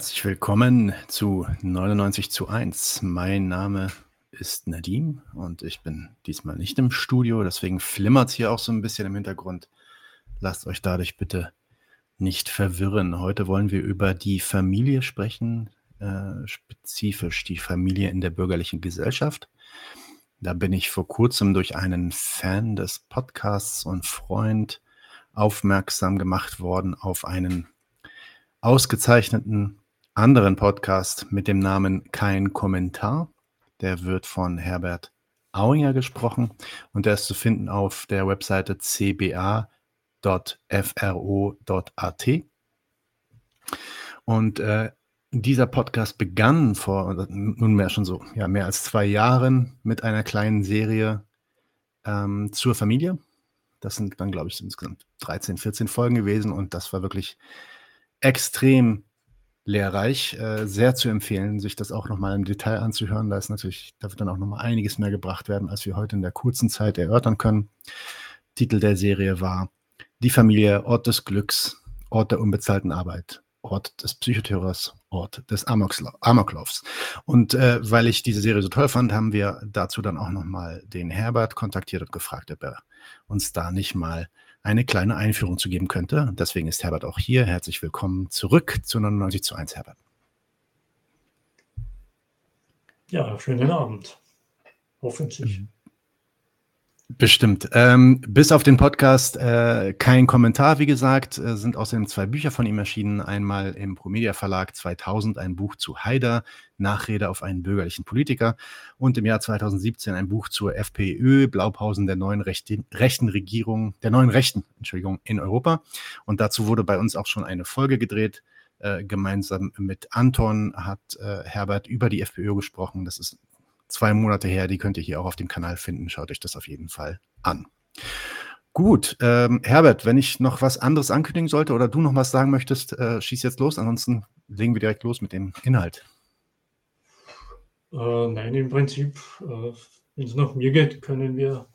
Herzlich willkommen zu 99 zu 1. Mein Name ist Nadim und ich bin diesmal nicht im Studio, deswegen flimmert es hier auch so ein bisschen im Hintergrund. Lasst euch dadurch bitte nicht verwirren. Heute wollen wir über die Familie sprechen, äh, spezifisch die Familie in der bürgerlichen Gesellschaft. Da bin ich vor kurzem durch einen Fan des Podcasts und Freund aufmerksam gemacht worden auf einen ausgezeichneten anderen Podcast mit dem Namen Kein Kommentar. Der wird von Herbert Auinger gesprochen und der ist zu finden auf der Webseite cba.fro.at. Und äh, dieser Podcast begann vor nunmehr schon so ja, mehr als zwei Jahren mit einer kleinen Serie ähm, zur Familie. Das sind dann, glaube ich, insgesamt 13, 14 Folgen gewesen und das war wirklich extrem lehrreich. Äh, sehr zu empfehlen, sich das auch nochmal im Detail anzuhören. Da ist natürlich, da wird dann auch nochmal einiges mehr gebracht werden, als wir heute in der kurzen Zeit erörtern können. Titel der Serie war Die Familie, Ort des Glücks, Ort der unbezahlten Arbeit, Ort des Psychoterrors, Ort des Amoklaufs. Und äh, weil ich diese Serie so toll fand, haben wir dazu dann auch nochmal den Herbert kontaktiert und gefragt, ob er uns da nicht mal eine kleine Einführung zu geben könnte. Deswegen ist Herbert auch hier. Herzlich willkommen zurück zu 99 zu 1, Herbert. Ja, schönen Abend. Hoffentlich. Bestimmt. Ähm, bis auf den Podcast äh, kein Kommentar, wie gesagt, äh, sind außerdem zwei Bücher von ihm erschienen. Einmal im Promedia Verlag 2000 ein Buch zu Haider, Nachrede auf einen bürgerlichen Politiker und im Jahr 2017 ein Buch zur FPÖ, Blaupausen der neuen rechten, rechten Regierung, der neuen Rechten, Entschuldigung, in Europa. Und dazu wurde bei uns auch schon eine Folge gedreht. Äh, gemeinsam mit Anton hat äh, Herbert über die FPÖ gesprochen. Das ist zwei Monate her. Die könnt ihr hier auch auf dem Kanal finden. Schaut euch das auf jeden Fall an. Gut, ähm, Herbert, wenn ich noch was anderes ankündigen sollte oder du noch was sagen möchtest, äh, schieß jetzt los. Ansonsten legen wir direkt los mit dem Inhalt. Äh, nein, im Prinzip, äh, wenn es nach mir geht, können wir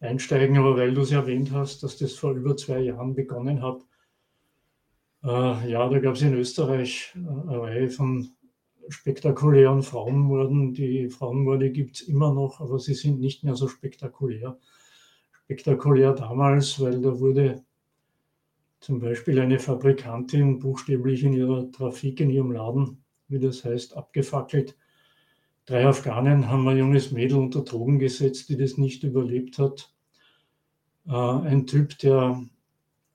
einsteigen. Aber weil du es erwähnt hast, dass das vor über zwei Jahren begonnen hat, äh, ja, da gab es in Österreich äh, eine Reihe von spektakulären Frauenmorden. Die Frauenmorde gibt es immer noch, aber sie sind nicht mehr so spektakulär. Spektakulär damals, weil da wurde zum Beispiel eine Fabrikantin buchstäblich in ihrer Trafik, in ihrem Laden, wie das heißt, abgefackelt. Drei Afghanen haben ein junges Mädel unter Drogen gesetzt, die das nicht überlebt hat. Äh, ein Typ, der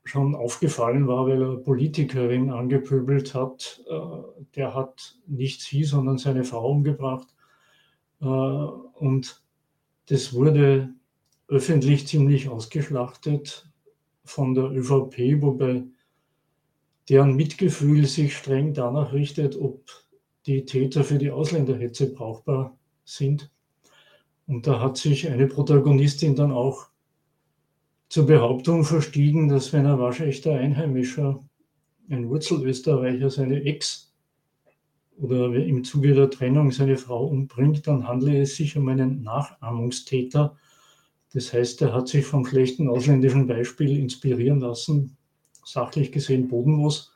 schon aufgefallen war, weil er Politikerin angepöbelt hat. Äh, der hat nicht sie, sondern seine Frau umgebracht. Äh, und das wurde öffentlich ziemlich ausgeschlachtet von der ÖVP, wobei deren Mitgefühl sich streng danach richtet, ob die Täter für die Ausländerhetze brauchbar sind. Und da hat sich eine Protagonistin dann auch zur Behauptung verstiegen, dass wenn ein waschechter Einheimischer, ein Wurzelösterreicher, seine Ex oder im Zuge der Trennung seine Frau umbringt, dann handle es sich um einen Nachahmungstäter. Das heißt, er hat sich vom schlechten ausländischen Beispiel inspirieren lassen, sachlich gesehen bodenlos.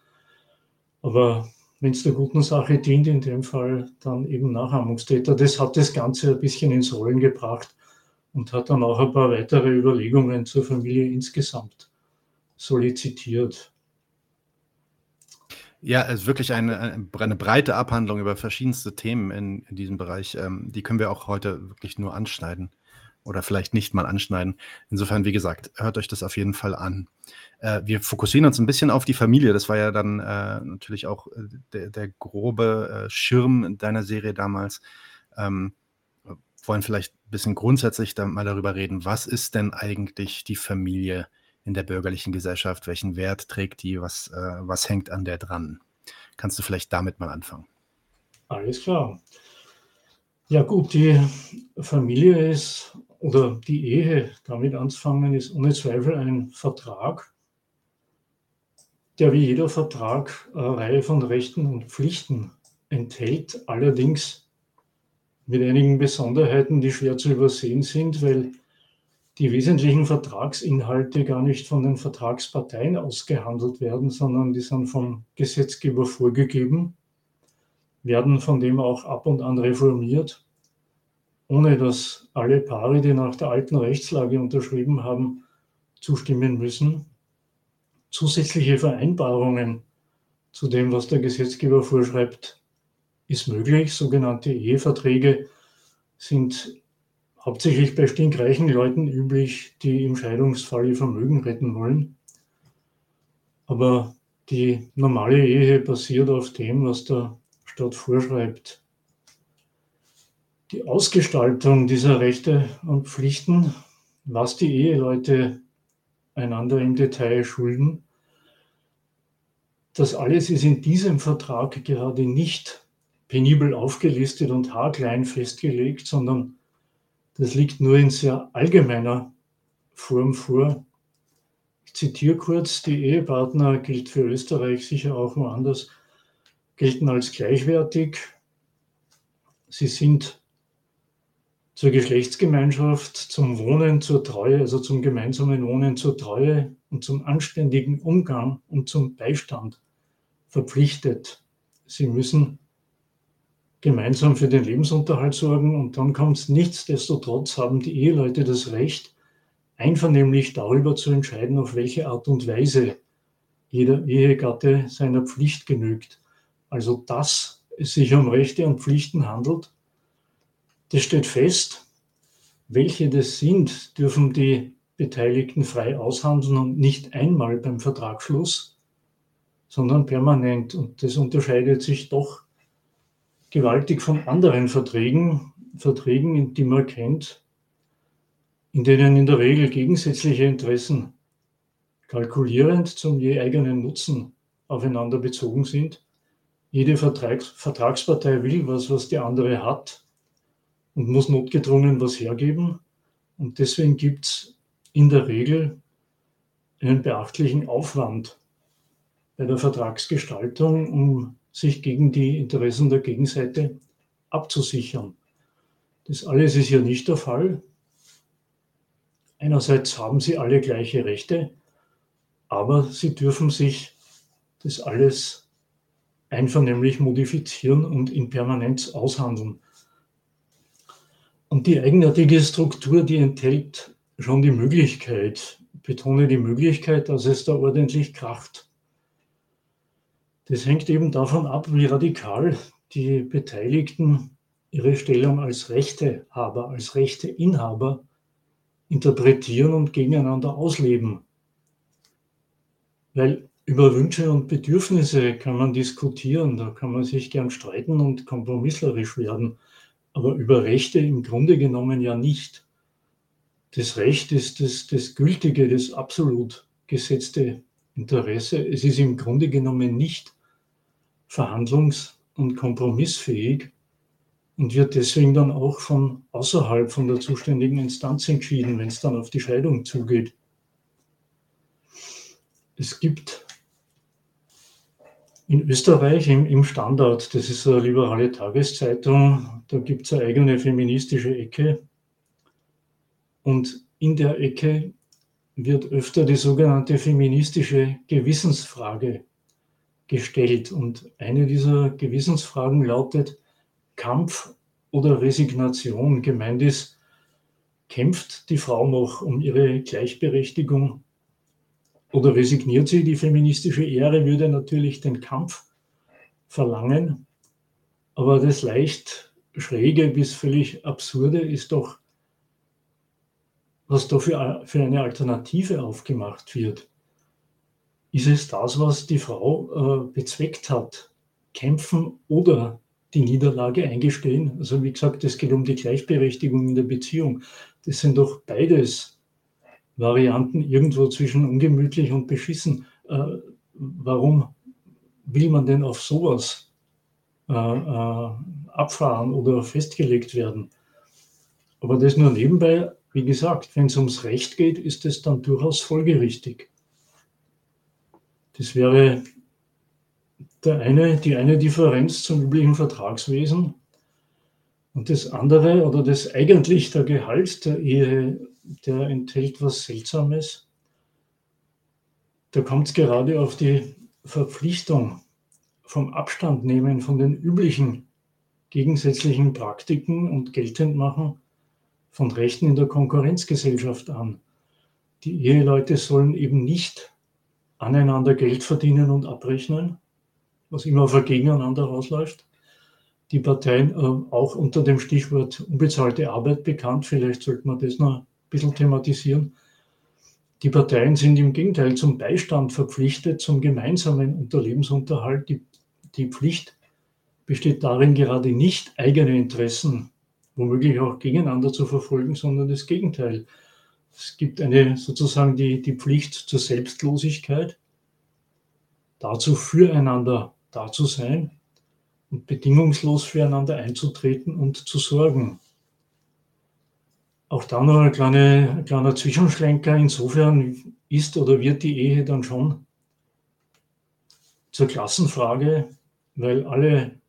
Aber wenn es der guten Sache dient, in dem Fall dann eben Nachahmungstäter. Das hat das Ganze ein bisschen ins Rollen gebracht und hat dann auch ein paar weitere Überlegungen zur Familie insgesamt solizitiert. Ja, es ist wirklich eine, eine breite Abhandlung über verschiedenste Themen in, in diesem Bereich. Ähm, die können wir auch heute wirklich nur anschneiden oder vielleicht nicht mal anschneiden. Insofern, wie gesagt, hört euch das auf jeden Fall an. Äh, wir fokussieren uns ein bisschen auf die Familie. Das war ja dann äh, natürlich auch äh, der, der grobe äh, Schirm deiner Serie damals. Ähm, wollen vielleicht ein bisschen grundsätzlich dann mal darüber reden, was ist denn eigentlich die Familie in der bürgerlichen Gesellschaft? Welchen Wert trägt die? Was, äh, was hängt an der dran? Kannst du vielleicht damit mal anfangen? Alles klar. Ja gut, die Familie ist oder die Ehe, damit anzufangen, ist ohne Zweifel ein Vertrag, der wie jeder Vertrag eine Reihe von Rechten und Pflichten enthält. Allerdings mit einigen Besonderheiten, die schwer zu übersehen sind, weil die wesentlichen Vertragsinhalte gar nicht von den Vertragsparteien ausgehandelt werden, sondern die sind vom Gesetzgeber vorgegeben. werden von dem auch ab und an reformiert, ohne dass alle Paare, die nach der alten Rechtslage unterschrieben haben, zustimmen müssen. Zusätzliche Vereinbarungen zu dem, was der Gesetzgeber vorschreibt, ist möglich. Sogenannte Eheverträge sind hauptsächlich bei stinkreichen Leuten üblich, die im Scheidungsfall ihr Vermögen retten wollen. Aber die normale Ehe basiert auf dem, was der Staat vorschreibt. Die Ausgestaltung dieser Rechte und Pflichten, was die Eheleute einander im Detail schulden, das alles ist in diesem Vertrag gerade nicht penibel aufgelistet und haarklein festgelegt, sondern das liegt nur in sehr allgemeiner Form vor. Ich zitiere kurz, die Ehepartner gilt für Österreich sicher auch woanders, gelten als gleichwertig. Sie sind zur Geschlechtsgemeinschaft, zum Wohnen, zur Treue, also zum gemeinsamen Wohnen, zur Treue und zum anständigen Umgang und zum Beistand verpflichtet. Sie müssen gemeinsam für den Lebensunterhalt sorgen und dann kommt es nichtsdestotrotz, haben die Eheleute das Recht, einvernehmlich darüber zu entscheiden, auf welche Art und Weise jeder Ehegatte seiner Pflicht genügt. Also dass es sich um Rechte und Pflichten handelt, das steht fest. Welche das sind, dürfen die Beteiligten frei aushandeln und nicht einmal beim Vertragsschluss, sondern permanent. Und das unterscheidet sich doch gewaltig von anderen Verträgen, Verträgen, die man kennt, in denen in der Regel gegensätzliche Interessen kalkulierend zum je eigenen Nutzen aufeinander bezogen sind. Jede Vertrags Vertragspartei will was, was die andere hat und muss notgedrungen was hergeben. Und deswegen gibt es in der Regel einen beachtlichen Aufwand bei der Vertragsgestaltung, um sich gegen die Interessen der Gegenseite abzusichern. Das alles ist hier nicht der Fall. Einerseits haben sie alle gleiche Rechte, aber sie dürfen sich das alles einvernehmlich modifizieren und in Permanenz aushandeln. Und die eigenartige Struktur, die enthält schon die Möglichkeit, betone die Möglichkeit, dass es da ordentlich kracht. Das hängt eben davon ab, wie radikal die Beteiligten ihre Stellung als Rechtehaber, als Rechteinhaber interpretieren und gegeneinander ausleben. Weil über Wünsche und Bedürfnisse kann man diskutieren, da kann man sich gern streiten und kompromisslerisch werden, aber über Rechte im Grunde genommen ja nicht. Das Recht ist das, das gültige, das absolut gesetzte Interesse. Es ist im Grunde genommen nicht verhandlungs- und kompromissfähig und wird deswegen dann auch von außerhalb von der zuständigen Instanz entschieden, wenn es dann auf die Scheidung zugeht. Es gibt in Österreich im, im Standard, das ist eine liberale Tageszeitung, da gibt es eine eigene feministische Ecke. Und in der Ecke wird öfter die sogenannte feministische Gewissensfrage gestellt. Und eine dieser Gewissensfragen lautet Kampf oder Resignation. Gemeint ist, kämpft die Frau noch um ihre Gleichberechtigung oder resigniert sie? Die feministische Ehre würde natürlich den Kampf verlangen. Aber das leicht schräge bis völlig absurde ist doch, was da für, für eine Alternative aufgemacht wird ist es das, was die Frau äh, bezweckt hat. Kämpfen oder die Niederlage eingestehen. Also wie gesagt, es geht um die Gleichberechtigung in der Beziehung. Das sind doch beides Varianten irgendwo zwischen ungemütlich und beschissen. Äh, warum will man denn auf sowas äh, äh, abfahren oder festgelegt werden? Aber das nur nebenbei, wie gesagt, wenn es ums Recht geht, ist es dann durchaus folgerichtig. Das wäre der eine, die eine Differenz zum üblichen Vertragswesen. Und das andere oder das eigentlich der Gehalt der Ehe, der enthält was Seltsames. Da kommt es gerade auf die Verpflichtung vom Abstand nehmen von den üblichen gegensätzlichen Praktiken und Geltendmachen von Rechten in der Konkurrenzgesellschaft an. Die Eheleute sollen eben nicht aneinander Geld verdienen und abrechnen, was immer auf ein Gegeneinander rausläuft. Die Parteien äh, auch unter dem Stichwort unbezahlte Arbeit bekannt, vielleicht sollte man das noch ein bisschen thematisieren. Die Parteien sind im Gegenteil zum Beistand verpflichtet, zum gemeinsamen Unterlebensunterhalt. Die, die Pflicht besteht darin, gerade nicht eigene Interessen womöglich auch gegeneinander zu verfolgen, sondern das Gegenteil. Es gibt eine sozusagen die, die Pflicht zur Selbstlosigkeit, dazu füreinander da zu sein und bedingungslos füreinander einzutreten und zu sorgen. Auch da noch ein, kleine, ein kleiner Zwischenschlenker. Insofern ist oder wird die Ehe dann schon zur Klassenfrage, weil alle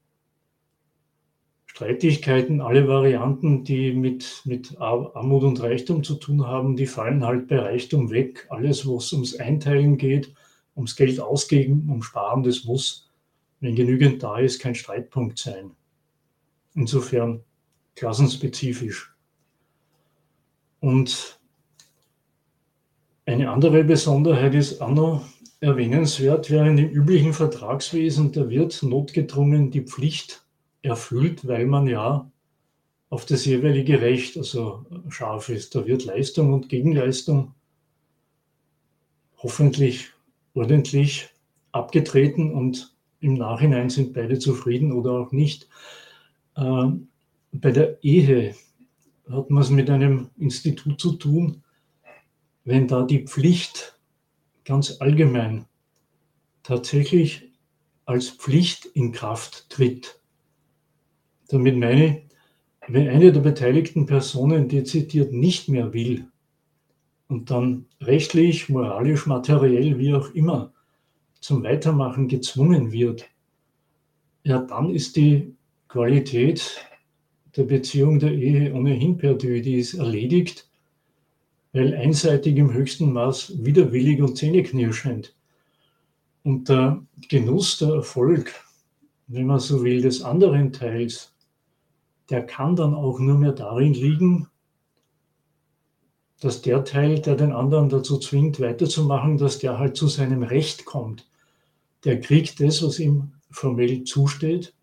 Streitigkeiten, alle Varianten, die mit, mit Armut und Reichtum zu tun haben, die fallen halt bei Reichtum weg. Alles, was ums Einteilen geht, ums Geld ausgeben, um Sparen, das muss, wenn genügend da ist, kein Streitpunkt sein. Insofern klassenspezifisch. Und eine andere Besonderheit ist auch noch erwähnenswert, während im üblichen Vertragswesen, da wird notgedrungen die Pflicht erfüllt, weil man ja auf das jeweilige Recht also scharf ist. Da wird Leistung und Gegenleistung hoffentlich ordentlich abgetreten und im Nachhinein sind beide zufrieden oder auch nicht. Ähm, bei der Ehe hat man es mit einem Institut zu tun, wenn da die Pflicht ganz allgemein tatsächlich als Pflicht in Kraft tritt. Damit meine ich, wenn eine der beteiligten Personen dezidiert nicht mehr will und dann rechtlich, moralisch, materiell, wie auch immer, zum Weitermachen gezwungen wird, ja, dann ist die Qualität der Beziehung der Ehe ohnehin perdu, die ist erledigt, weil einseitig im höchsten Maß widerwillig und zähneknirschend. Und der Genuss, der Erfolg, wenn man so will, des anderen Teils, der kann dann auch nur mehr darin liegen, dass der Teil, der den anderen dazu zwingt, weiterzumachen, dass der halt zu seinem Recht kommt. Der kriegt das, was ihm formell zusteht,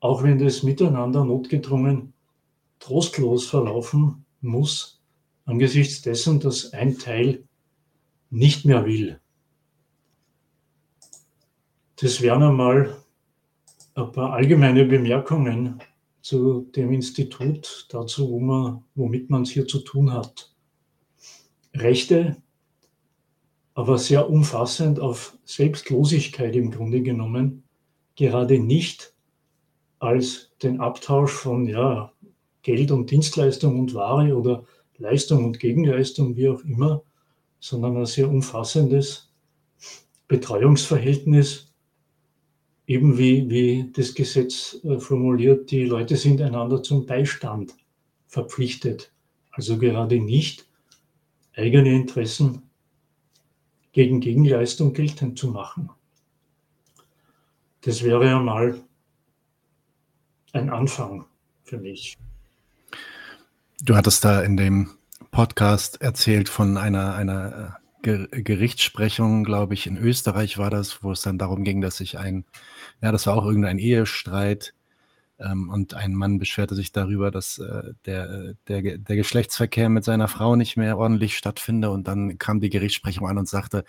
auch wenn das miteinander notgedrungen trostlos verlaufen muss, angesichts dessen, dass ein Teil nicht mehr will. Das wären einmal ein paar allgemeine Bemerkungen zu dem Institut, dazu, wo man, womit man es hier zu tun hat. Rechte, aber sehr umfassend auf Selbstlosigkeit im Grunde genommen, gerade nicht als den Abtausch von ja, Geld und Dienstleistung und Ware oder Leistung und Gegenleistung, wie auch immer, sondern ein sehr umfassendes Betreuungsverhältnis, eben wie, wie das Gesetz äh, formuliert, die Leute sind einander zum Beistand verpflichtet. Also gerade nicht eigene Interessen gegen Gegenleistung geltend zu machen. Das wäre ja mal ein Anfang für mich. Du hattest da in dem Podcast erzählt von einer, einer äh, Gerichtssprechung, glaube ich, in Österreich war das, wo es dann darum ging, dass sich ein, ja, das war auch irgendein Ehestreit ähm, und ein Mann beschwerte sich darüber, dass äh, der, der, der Geschlechtsverkehr mit seiner Frau nicht mehr ordentlich stattfinde. Und dann kam die Gerichtsprechung an und sagte,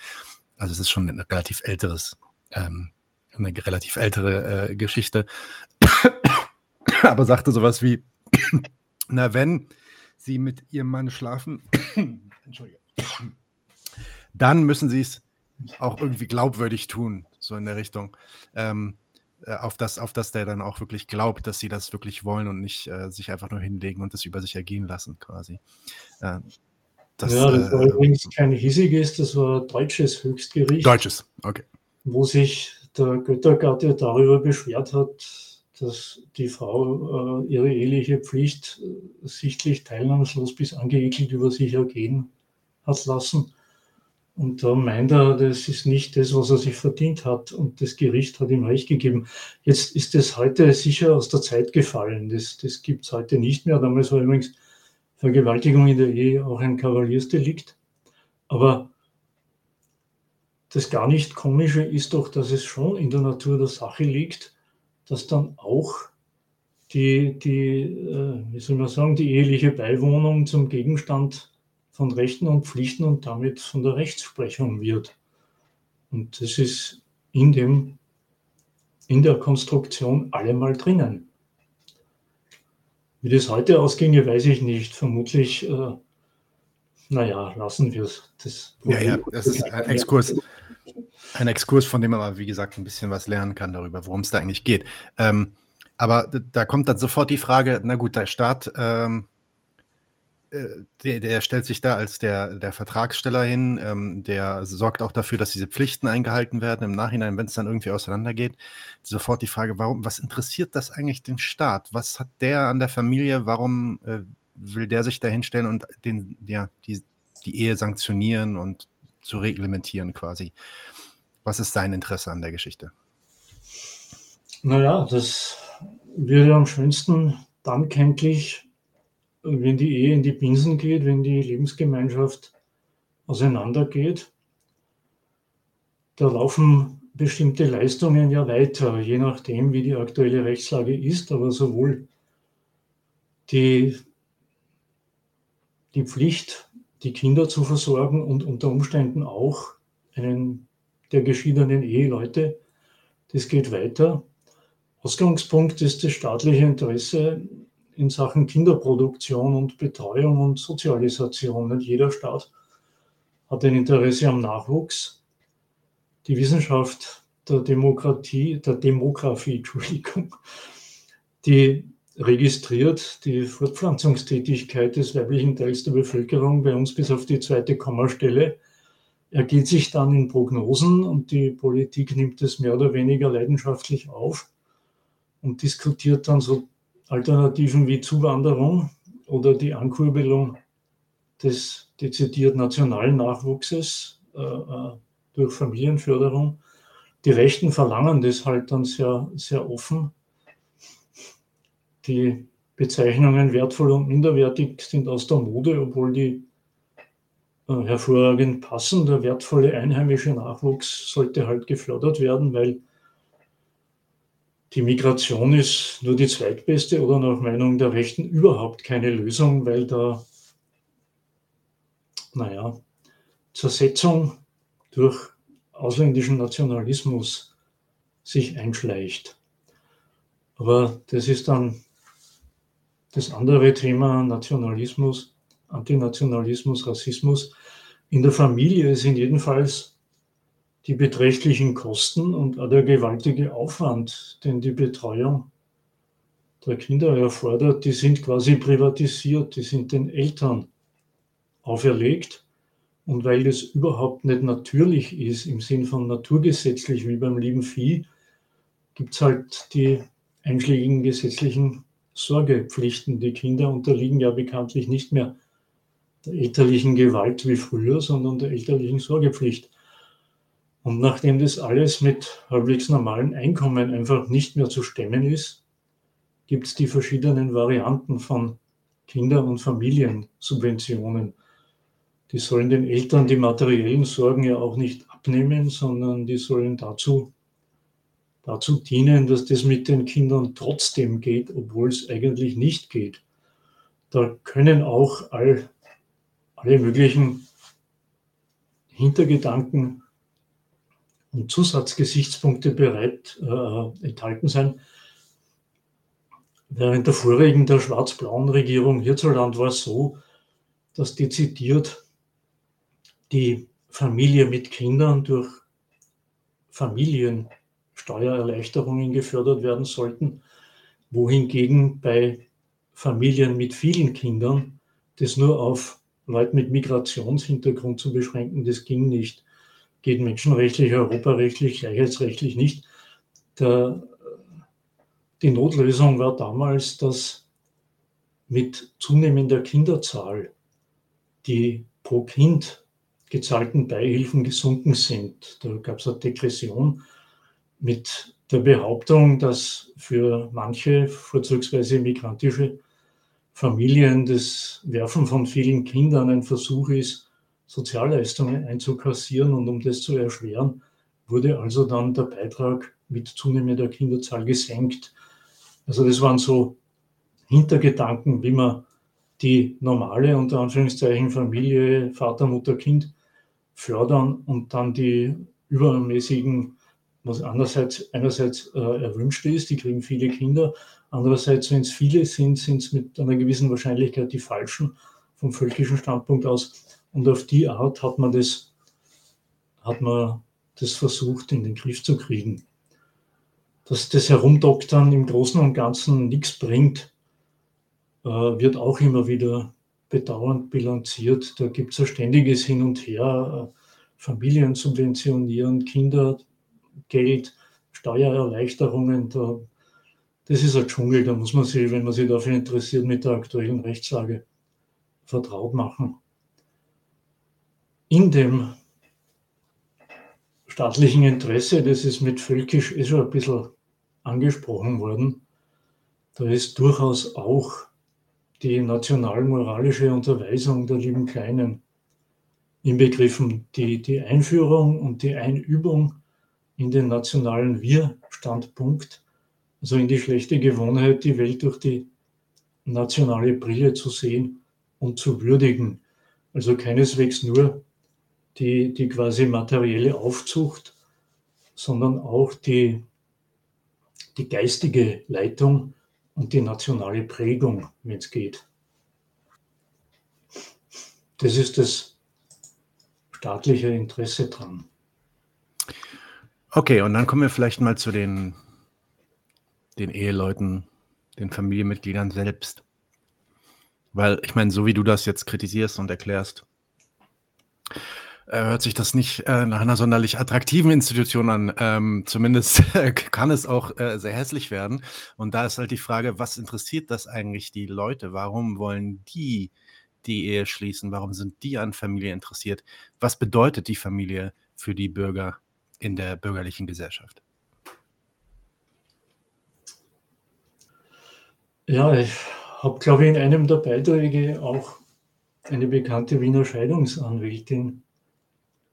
also es ist schon ein relativ älteres, ähm, eine relativ ältere äh, Geschichte, aber sagte sowas wie, na, wenn Sie mit Ihrem Mann schlafen, dann müssen Sie es auch irgendwie glaubwürdig tun, so in der Richtung. Ähm, äh, auf das, auf das der dann auch wirklich glaubt, dass sie das wirklich wollen und nicht äh, sich einfach nur hinlegen und das über sich ergehen lassen, quasi. Äh, das, ja, das war äh, übrigens kein hiesiges, das war deutsches Höchstgericht. Deutsches, okay. Wo sich der Göttergatte darüber beschwert hat, dass die Frau äh, ihre eheliche Pflicht äh, sichtlich teilnahmslos bis angeekelt über sich ergehen hat lassen. Und da meint er, das ist nicht das, was er sich verdient hat. Und das Gericht hat ihm Recht gegeben. Jetzt ist das heute sicher aus der Zeit gefallen. Das, das gibt es heute nicht mehr. Damals war übrigens Vergewaltigung in der Ehe auch ein Kavaliersdelikt. Aber das gar nicht Komische ist doch, dass es schon in der Natur der Sache liegt, dass dann auch die, die äh, wie soll man sagen, die eheliche Beiwohnung zum Gegenstand von Rechten und Pflichten und damit von der Rechtsprechung wird. Und das ist in, dem, in der Konstruktion allemal drinnen. Wie das heute ausginge, weiß ich nicht. Vermutlich, äh, naja, lassen wir es. Das ja, ja, das ist ein Exkurs, ein Exkurs, von dem man aber, wie gesagt, ein bisschen was lernen kann darüber, worum es da eigentlich geht. Ähm, aber da kommt dann sofort die Frage, na gut, der Staat ähm, äh, der, der, stellt sich da als der, der Vertragssteller hin, ähm, der sorgt auch dafür, dass diese Pflichten eingehalten werden im Nachhinein, wenn es dann irgendwie auseinandergeht. Sofort die Frage, warum, was interessiert das eigentlich den Staat? Was hat der an der Familie? Warum äh, will der sich da hinstellen und den, ja, die, die Ehe sanktionieren und zu reglementieren quasi? Was ist sein Interesse an der Geschichte? Naja, das würde am schönsten dann kenntlich, wenn die Ehe in die Binsen geht, wenn die Lebensgemeinschaft auseinandergeht, da laufen bestimmte Leistungen ja weiter, je nachdem, wie die aktuelle Rechtslage ist, aber sowohl die, die Pflicht, die Kinder zu versorgen und unter Umständen auch einen der geschiedenen Eheleute, das geht weiter. Ausgangspunkt ist das staatliche Interesse in Sachen Kinderproduktion und Betreuung und Sozialisation. Nicht jeder Staat hat ein Interesse am Nachwuchs. Die Wissenschaft der Demokratie, der Demografie, Entschuldigung, die registriert die Fortpflanzungstätigkeit des weiblichen Teils der Bevölkerung bei uns bis auf die zweite Kommastelle, ergeht sich dann in Prognosen und die Politik nimmt es mehr oder weniger leidenschaftlich auf und diskutiert dann so Alternativen wie Zuwanderung oder die Ankurbelung des dezidiert nationalen Nachwuchses äh, äh, durch Familienförderung. Die Rechten verlangen das halt dann sehr, sehr offen. Die Bezeichnungen wertvoll und minderwertig sind aus der Mode, obwohl die äh, hervorragend passen. Der wertvolle einheimische Nachwuchs sollte halt gefördert werden, weil die Migration ist nur die zweitbeste oder nach Meinung der Rechten überhaupt keine Lösung, weil da, naja, Zersetzung durch ausländischen Nationalismus sich einschleicht. Aber das ist dann das andere Thema, Nationalismus, Antinationalismus, Rassismus. In der Familie sind jedenfalls die beträchtlichen Kosten und auch der gewaltige Aufwand, den die Betreuung der Kinder erfordert, die sind quasi privatisiert, die sind den Eltern auferlegt. Und weil das überhaupt nicht natürlich ist, im Sinn von naturgesetzlich wie beim lieben Vieh, gibt es halt die einschlägigen gesetzlichen Sorgepflichten. Die Kinder unterliegen ja bekanntlich nicht mehr der elterlichen Gewalt wie früher, sondern der elterlichen Sorgepflicht. Und nachdem das alles mit halbwegs normalen Einkommen einfach nicht mehr zu stemmen ist, gibt es die verschiedenen Varianten von Kinder- und Familiensubventionen. Die sollen den Eltern die materiellen Sorgen ja auch nicht abnehmen, sondern die sollen dazu, dazu dienen, dass das mit den Kindern trotzdem geht, obwohl es eigentlich nicht geht. Da können auch all, alle möglichen Hintergedanken und Zusatzgesichtspunkte bereit äh, enthalten sein. Während der vorigen, der schwarz-blauen Regierung hierzulande war es so, dass dezidiert die Familie mit Kindern durch Familiensteuererleichterungen gefördert werden sollten, wohingegen bei Familien mit vielen Kindern das nur auf Leute mit Migrationshintergrund zu beschränken, das ging nicht geht menschenrechtlich, europarechtlich, gleichheitsrechtlich nicht. Der, die Notlösung war damals, dass mit zunehmender Kinderzahl die pro Kind gezahlten Beihilfen gesunken sind. Da gab es eine Degression mit der Behauptung, dass für manche, vorzugsweise migrantische Familien, das Werfen von vielen Kindern ein Versuch ist, Sozialleistungen einzukassieren und um das zu erschweren, wurde also dann der Beitrag mit zunehmender Kinderzahl gesenkt. Also das waren so Hintergedanken, wie man die normale, unter Anführungszeichen, Familie, Vater, Mutter, Kind fördern und dann die übermäßigen, was andererseits, einerseits äh, erwünscht ist, die kriegen viele Kinder, andererseits, wenn es viele sind, sind es mit einer gewissen Wahrscheinlichkeit die falschen vom völkischen Standpunkt aus. Und auf die Art hat man das, hat man das versucht in den Griff zu kriegen. Dass das Herumdoktern im Großen und Ganzen nichts bringt, äh, wird auch immer wieder bedauernd bilanziert. Da gibt es ein ständiges Hin und Her, äh, Familien subventionieren, Kindergeld, Steuererleichterungen. Da, das ist ein Dschungel, da muss man sich, wenn man sich dafür interessiert, mit der aktuellen Rechtslage vertraut machen. In dem staatlichen Interesse, das ist mit völkisch eh schon ein bisschen angesprochen worden, da ist durchaus auch die nationalmoralische Unterweisung der lieben Kleinen inbegriffen, die, die Einführung und die Einübung in den nationalen Wir-Standpunkt, also in die schlechte Gewohnheit, die Welt durch die nationale Brille zu sehen und zu würdigen. Also keineswegs nur die, die quasi materielle Aufzucht, sondern auch die, die geistige Leitung und die nationale Prägung, wenn es geht. Das ist das staatliche Interesse dran. Okay, und dann kommen wir vielleicht mal zu den, den Eheleuten, den Familienmitgliedern selbst. Weil ich meine, so wie du das jetzt kritisierst und erklärst, äh, hört sich das nicht äh, nach einer sonderlich attraktiven Institution an. Ähm, zumindest kann es auch äh, sehr hässlich werden. Und da ist halt die Frage, was interessiert das eigentlich die Leute? Warum wollen die die Ehe schließen? Warum sind die an Familie interessiert? Was bedeutet die Familie für die Bürger in der bürgerlichen Gesellschaft? Ja, ich habe, glaube ich, in einem der Beiträge auch eine bekannte Wiener Scheidungsanwältin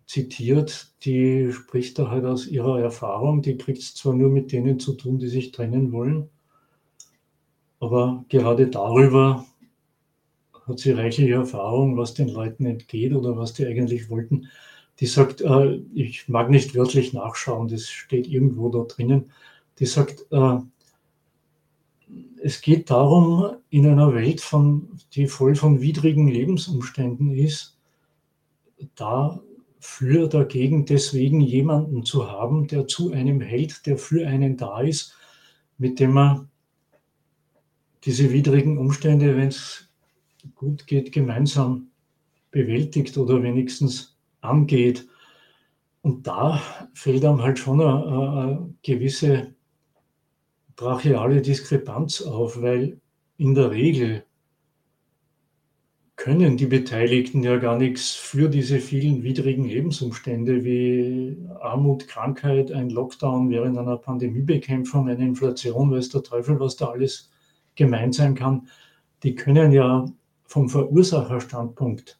zitiert, die spricht da halt aus ihrer Erfahrung. Die kriegt es zwar nur mit denen zu tun, die sich trennen wollen, aber gerade darüber hat sie reichliche Erfahrung, was den Leuten entgeht oder was die eigentlich wollten. Die sagt, äh, ich mag nicht wörtlich nachschauen, das steht irgendwo da drinnen. Die sagt, äh, es geht darum, in einer Welt, von, die voll von widrigen Lebensumständen ist, da für dagegen deswegen jemanden zu haben, der zu einem hält, der für einen da ist, mit dem man diese widrigen Umstände, wenn es gut geht, gemeinsam bewältigt oder wenigstens angeht. Und da fällt einem halt schon eine, eine gewisse brachiale Diskrepanz auf, weil in der Regel können die Beteiligten ja gar nichts für diese vielen widrigen Lebensumstände wie Armut, Krankheit, ein Lockdown während einer Pandemiebekämpfung, eine Inflation, weiß der Teufel, was da alles gemeint sein kann. Die können ja vom Verursacherstandpunkt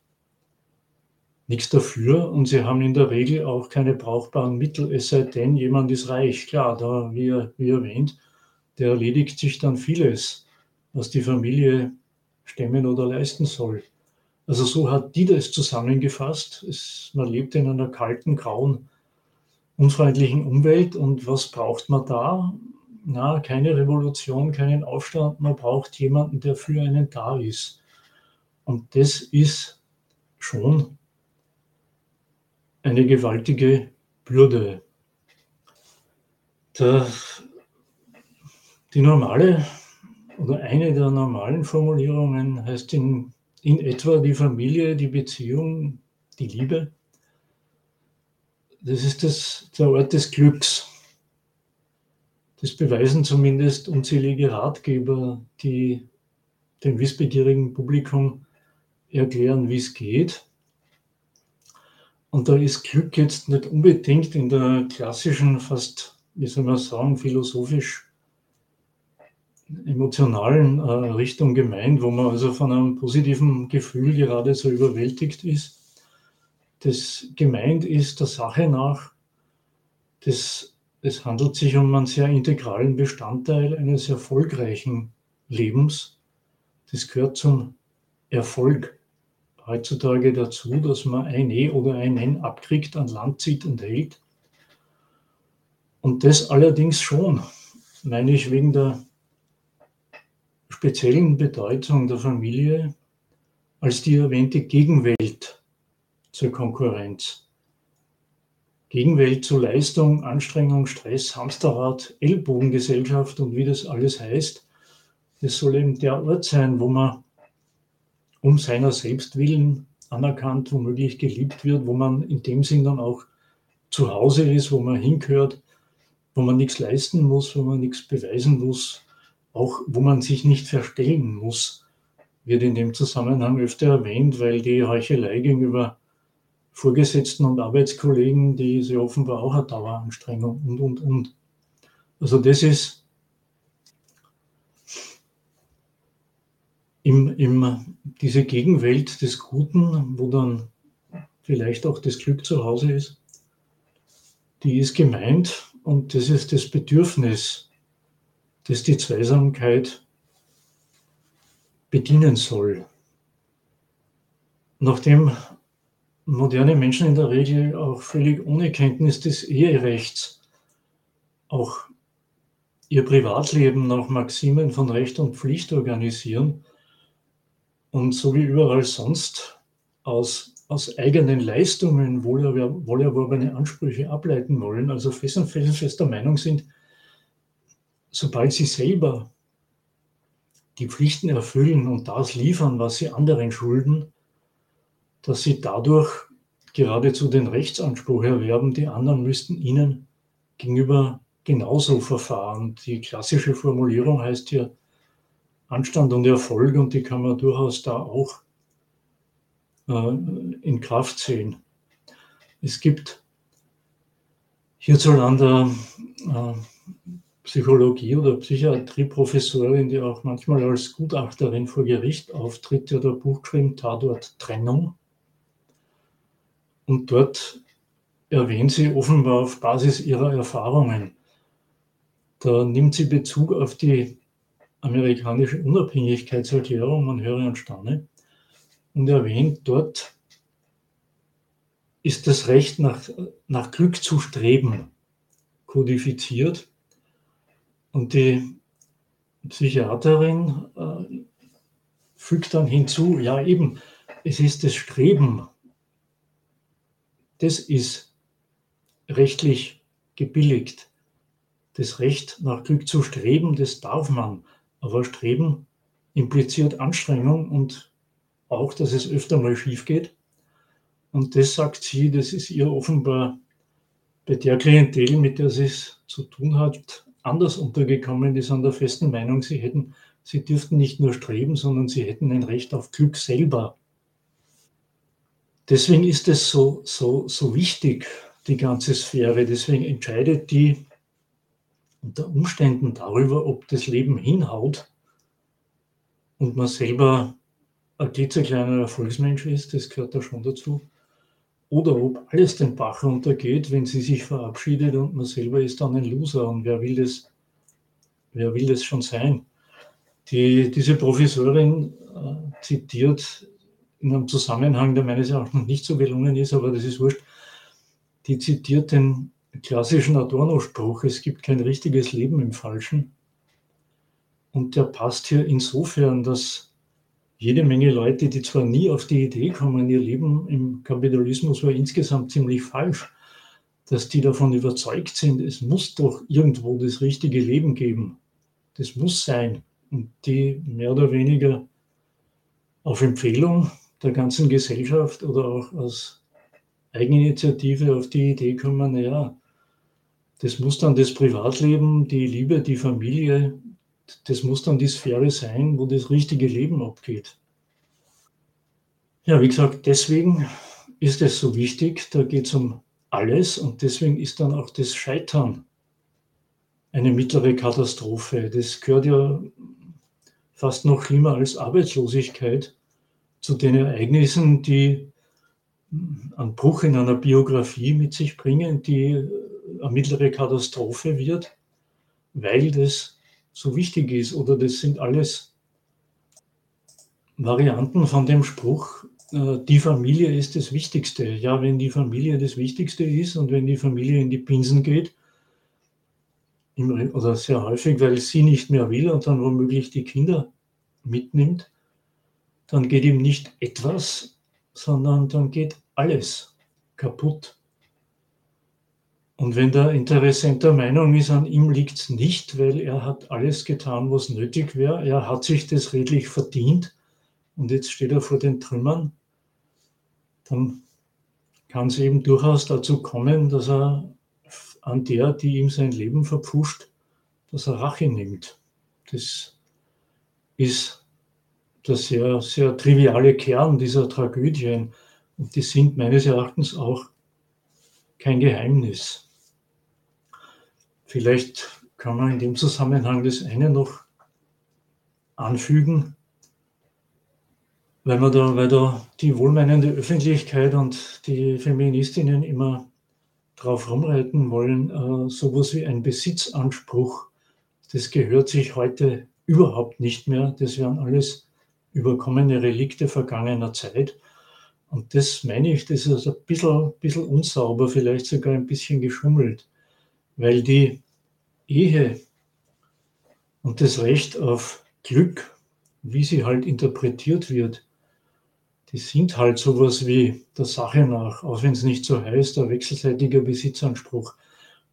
nichts dafür und sie haben in der Regel auch keine brauchbaren Mittel, es sei denn, jemand ist reich. Klar, da, wie, wie erwähnt, der erledigt sich dann vieles, was die Familie stemmen oder leisten soll. Also so hat die das zusammengefasst. Es, man lebt in einer kalten, grauen, unfreundlichen Umwelt und was braucht man da? Na, keine Revolution, keinen Aufstand, man braucht jemanden, der für einen da ist. Und das ist schon eine gewaltige Bürde. Der, die normale oder eine der normalen Formulierungen heißt in, in etwa die Familie, die Beziehung, die Liebe. Das ist das, der Ort des Glücks. Das beweisen zumindest unzählige Ratgeber, die dem wissbegierigen Publikum erklären, wie es geht. Und da ist Glück jetzt nicht unbedingt in der klassischen, fast, wie soll man sagen, philosophisch emotionalen äh, Richtung gemeint, wo man also von einem positiven Gefühl gerade so überwältigt ist. Das gemeint ist der Sache nach, das, es handelt sich um einen sehr integralen Bestandteil eines erfolgreichen Lebens. Das gehört zum Erfolg heutzutage dazu, dass man ein E oder ein N abkriegt, an Land zieht und hält. Und das allerdings schon, meine ich, wegen der speziellen Bedeutung der Familie als die erwähnte Gegenwelt zur Konkurrenz. Gegenwelt zu Leistung, Anstrengung, Stress, Hamsterrad, Ellbogengesellschaft und wie das alles heißt. Das soll eben der Ort sein, wo man um seiner selbst willen anerkannt, womöglich geliebt wird, wo man in dem Sinn dann auch zu Hause ist, wo man hingehört, wo man nichts leisten muss, wo man nichts beweisen muss, auch wo man sich nicht verstellen muss, wird in dem Zusammenhang öfter erwähnt, weil die Heuchelei gegenüber Vorgesetzten und Arbeitskollegen, die ist ja offenbar auch eine Daueranstrengung und, und, und. Also das ist im, im, diese Gegenwelt des Guten, wo dann vielleicht auch das Glück zu Hause ist, die ist gemeint und das ist das Bedürfnis das die Zweisamkeit bedienen soll. Nachdem moderne Menschen in der Regel auch völlig ohne Kenntnis des Eherechts auch ihr Privatleben nach Maximen von Recht und Pflicht organisieren und so wie überall sonst aus, aus eigenen Leistungen wohlerworbene Ansprüche ableiten wollen, also fest und felsenfester Meinung sind, sobald sie selber die Pflichten erfüllen und das liefern, was sie anderen schulden, dass sie dadurch geradezu den Rechtsanspruch erwerben, die anderen müssten ihnen gegenüber genauso verfahren. Die klassische Formulierung heißt hier Anstand und Erfolg und die kann man durchaus da auch äh, in Kraft sehen. Es gibt hierzulande äh, Psychologie- oder Psychiatrieprofessorin, die auch manchmal als Gutachterin vor Gericht auftritt, die hat ein Buch geschrieben, Tatort Trennung. Und dort erwähnt sie offenbar auf Basis ihrer Erfahrungen. Da nimmt sie Bezug auf die amerikanische Unabhängigkeitserklärung, man höre und staune, und erwähnt dort, ist das Recht nach, nach Glück zu streben kodifiziert und die Psychiaterin äh, fügt dann hinzu, ja eben, es ist das Streben, das ist rechtlich gebilligt. Das Recht nach Glück zu streben, das darf man. Aber Streben impliziert Anstrengung und auch, dass es öfter mal schief geht. Und das sagt sie, das ist ihr offenbar bei der Klientel, mit der sie es zu tun hat, anders untergekommen ist an der festen Meinung, sie hätten, sie dürften nicht nur streben, sondern sie hätten ein Recht auf Glück selber. Deswegen ist es so, so, so wichtig, die ganze Sphäre. Deswegen entscheidet die unter Umständen darüber, ob das Leben hinhaut und man selber ein klitzekleiner Erfolgsmensch ist, das gehört da schon dazu oder ob alles den Bach runtergeht, wenn sie sich verabschiedet und man selber ist dann ein Loser. Und wer will das, wer will das schon sein? Die, diese Professorin äh, zitiert in einem Zusammenhang, der meines Erachtens nicht so gelungen ist, aber das ist wurscht, die zitiert den klassischen Adorno-Spruch, es gibt kein richtiges Leben im Falschen. Und der passt hier insofern, dass jede Menge Leute, die zwar nie auf die Idee kommen, ihr Leben im Kapitalismus war insgesamt ziemlich falsch, dass die davon überzeugt sind, es muss doch irgendwo das richtige Leben geben. Das muss sein. Und die mehr oder weniger auf Empfehlung der ganzen Gesellschaft oder auch aus Eigeninitiative auf die Idee kommen, naja, das muss dann das Privatleben, die Liebe, die Familie, das muss dann die Sphäre sein, wo das richtige Leben abgeht. Ja, wie gesagt, deswegen ist es so wichtig, da geht es um alles und deswegen ist dann auch das Scheitern eine mittlere Katastrophe. Das gehört ja fast noch schlimmer als Arbeitslosigkeit zu den Ereignissen, die einen Bruch in einer Biografie mit sich bringen, die eine mittlere Katastrophe wird, weil das so wichtig ist. Oder das sind alles Varianten von dem Spruch, äh, die Familie ist das Wichtigste. Ja, wenn die Familie das Wichtigste ist und wenn die Familie in die Pinsen geht, oder sehr häufig, weil sie nicht mehr will und dann womöglich die Kinder mitnimmt, dann geht ihm nicht etwas, sondern dann geht alles kaputt. Und wenn der Interessent der Meinung ist, an ihm liegt es nicht, weil er hat alles getan, was nötig wäre, er hat sich das redlich verdient und jetzt steht er vor den Trümmern, dann kann es eben durchaus dazu kommen, dass er an der, die ihm sein Leben verpfuscht, dass er Rache nimmt. Das ist der sehr, sehr triviale Kern dieser Tragödien. Und die sind meines Erachtens auch kein Geheimnis. Vielleicht kann man in dem Zusammenhang das eine noch anfügen, weil, man da, weil da die wohlmeinende Öffentlichkeit und die Feministinnen immer drauf rumreiten wollen, äh, sowas wie ein Besitzanspruch, das gehört sich heute überhaupt nicht mehr. Das wären alles überkommene Relikte vergangener Zeit. Und das meine ich, das ist ein bisschen, bisschen unsauber, vielleicht sogar ein bisschen geschummelt, weil die Ehe und das Recht auf Glück, wie sie halt interpretiert wird, die sind halt sowas wie der Sache nach, auch wenn es nicht so heißt, der wechselseitige Besitzanspruch.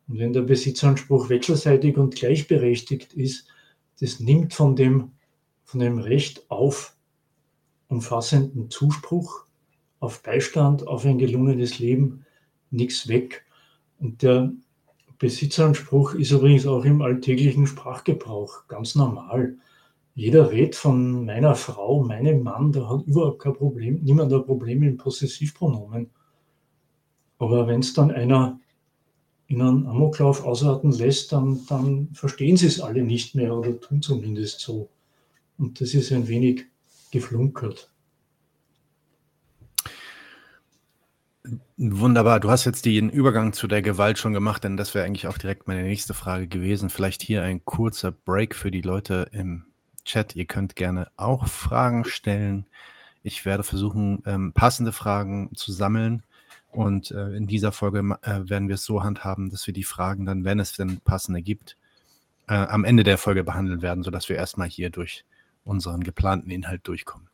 Und wenn der Besitzanspruch wechselseitig und gleichberechtigt ist, das nimmt von dem, von dem Recht auf umfassenden Zuspruch, auf Beistand, auf ein gelungenes Leben nichts weg. Und der Besitzanspruch ist übrigens auch im alltäglichen Sprachgebrauch ganz normal. Jeder redet von meiner Frau, meinem Mann, da hat überhaupt kein Problem, niemand ein Problem mit Possessivpronomen. Aber wenn es dann einer in einen Amoklauf ausarten lässt, dann, dann verstehen sie es alle nicht mehr oder tun zumindest so. Und das ist ein wenig geflunkert. Wunderbar. Du hast jetzt den Übergang zu der Gewalt schon gemacht, denn das wäre eigentlich auch direkt meine nächste Frage gewesen. Vielleicht hier ein kurzer Break für die Leute im Chat. Ihr könnt gerne auch Fragen stellen. Ich werde versuchen, ähm, passende Fragen zu sammeln. Und äh, in dieser Folge äh, werden wir es so handhaben, dass wir die Fragen dann, wenn es denn passende gibt, äh, am Ende der Folge behandeln werden, sodass wir erstmal hier durch unseren geplanten Inhalt durchkommen.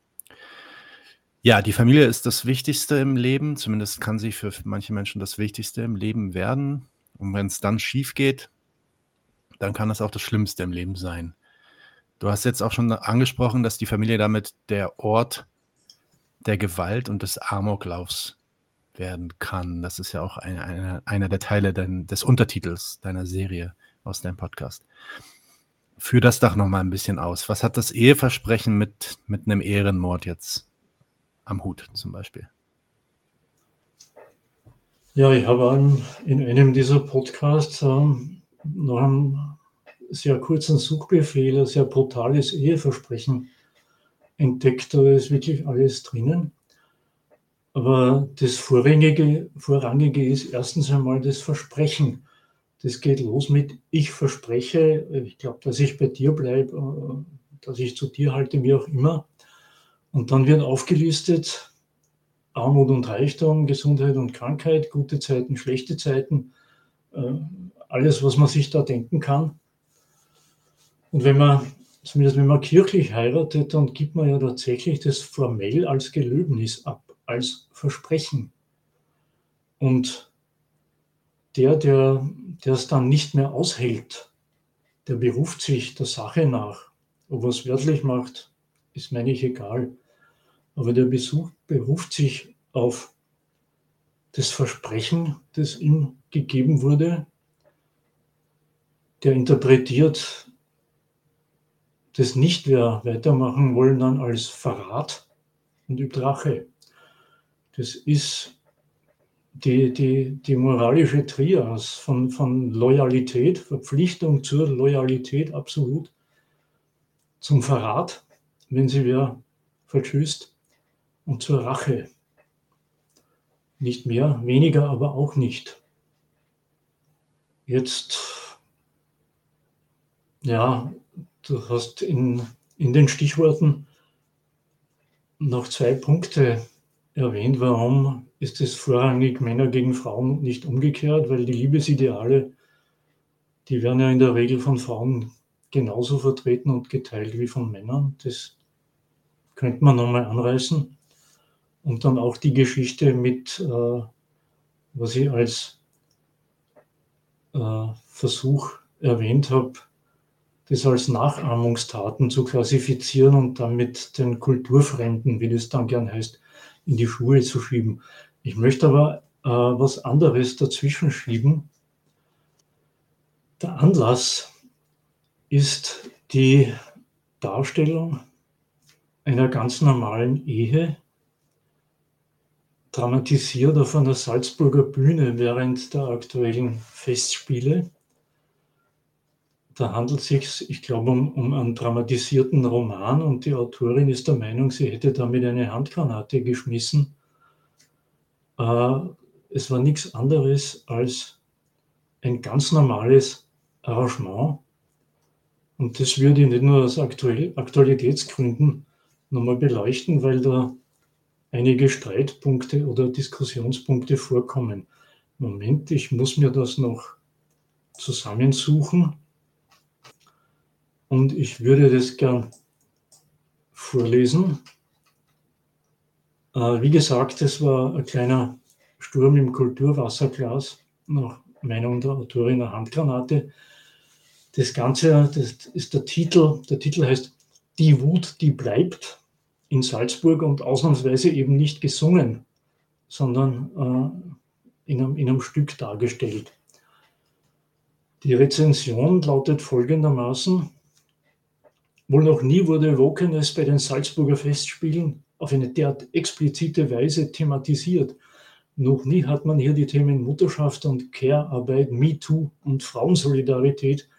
Ja, die Familie ist das Wichtigste im Leben. Zumindest kann sie für manche Menschen das Wichtigste im Leben werden. Und wenn es dann schief geht, dann kann das auch das Schlimmste im Leben sein. Du hast jetzt auch schon angesprochen, dass die Familie damit der Ort der Gewalt und des Amoklaufs werden kann. Das ist ja auch eine, eine, einer der Teile dein, des Untertitels deiner Serie aus deinem Podcast. Führ das doch noch mal ein bisschen aus. Was hat das Eheversprechen mit, mit einem Ehrenmord jetzt am Hut zum Beispiel? Ja, ich habe in einem dieser Podcasts ähm, noch einen sehr kurzen Suchbefehl, ein sehr brutales Eheversprechen entdeckt. Da ist wirklich alles drinnen. Aber das Vorrangige, Vorrangige ist erstens einmal das Versprechen. Das geht los mit Ich verspreche, ich glaube, dass ich bei dir bleibe, äh, dass ich zu dir halte, wie auch immer. Und dann wird aufgelistet Armut und Reichtum, Gesundheit und Krankheit, gute Zeiten, schlechte Zeiten, äh, alles, was man sich da denken kann. Und wenn man, zumindest wenn man kirchlich heiratet, dann gibt man ja tatsächlich das formell als Gelöbnis ab, als Versprechen. Und der, der es dann nicht mehr aushält, der beruft sich der Sache nach. Ob er es wörtlich macht, ist meine ich egal. Aber der Besuch beruft sich auf das Versprechen, das ihm gegeben wurde. Der interpretiert das nicht mehr weitermachen wollen, dann als Verrat und übt Rache. Das ist die, die, die moralische Trias von, von Loyalität, Verpflichtung zur Loyalität absolut, zum Verrat, wenn sie wer verschüßt, und zur Rache. Nicht mehr, weniger aber auch nicht. Jetzt, ja, du hast in, in den Stichworten noch zwei Punkte erwähnt. Warum ist es vorrangig Männer gegen Frauen nicht umgekehrt? Weil die Liebesideale, die werden ja in der Regel von Frauen genauso vertreten und geteilt wie von Männern. Das könnte man nochmal anreißen. Und dann auch die Geschichte mit, äh, was ich als äh, Versuch erwähnt habe, das als Nachahmungstaten zu klassifizieren und damit den Kulturfremden, wie das dann gern heißt, in die Schuhe zu schieben. Ich möchte aber äh, was anderes dazwischen schieben. Der Anlass ist die Darstellung einer ganz normalen Ehe, dramatisiert auf einer Salzburger Bühne während der aktuellen Festspiele. Da handelt es sich, ich glaube, um, um einen dramatisierten Roman und die Autorin ist der Meinung, sie hätte damit eine Handgranate geschmissen. Äh, es war nichts anderes als ein ganz normales Arrangement. Und das würde ich nicht nur aus Aktualitätsgründen nochmal beleuchten, weil da einige Streitpunkte oder Diskussionspunkte vorkommen. Moment, ich muss mir das noch zusammensuchen. Und ich würde das gern vorlesen. Äh, wie gesagt, es war ein kleiner Sturm im Kulturwasserglas, nach Meinung der Autorin eine Handgranate. Das Ganze, das ist der Titel, der Titel heißt Die Wut, die bleibt in Salzburg und ausnahmsweise eben nicht gesungen, sondern äh, in, einem, in einem Stück dargestellt. Die Rezension lautet folgendermaßen, Wohl noch nie wurde Wokenes bei den Salzburger Festspielen auf eine derart explizite Weise thematisiert. Noch nie hat man hier die Themen Mutterschaft und Care-Arbeit, MeToo und Frauensolidarität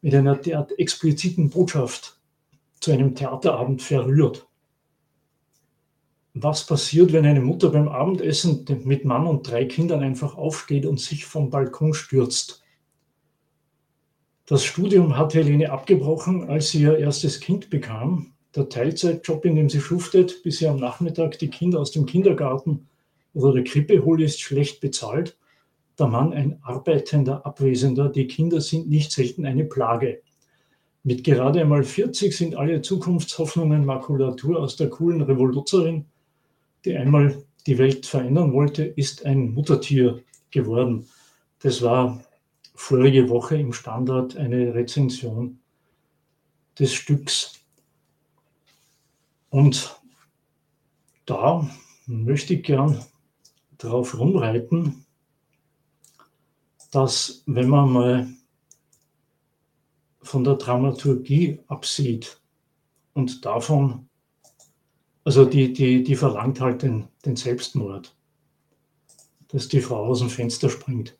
mit einer derart expliziten Botschaft zu einem Theaterabend verrührt. Was passiert, wenn eine Mutter beim Abendessen mit Mann und drei Kindern einfach aufsteht und sich vom Balkon stürzt? Das Studium hat Helene abgebrochen, als sie ihr erstes Kind bekam. Der Teilzeitjob, in dem sie schuftet, bis sie am Nachmittag die Kinder aus dem Kindergarten oder der Krippe holt, ist schlecht bezahlt. Der Mann ein arbeitender Abwesender. Die Kinder sind nicht selten eine Plage. Mit gerade einmal 40 sind alle Zukunftshoffnungen Makulatur aus der coolen Revoluzerin, die einmal die Welt verändern wollte, ist ein Muttertier geworden. Das war vorige Woche im Standard eine Rezension des Stücks. Und da möchte ich gern darauf rumreiten, dass wenn man mal von der Dramaturgie absieht und davon, also die, die, die verlangt halt den, den Selbstmord, dass die Frau aus dem Fenster springt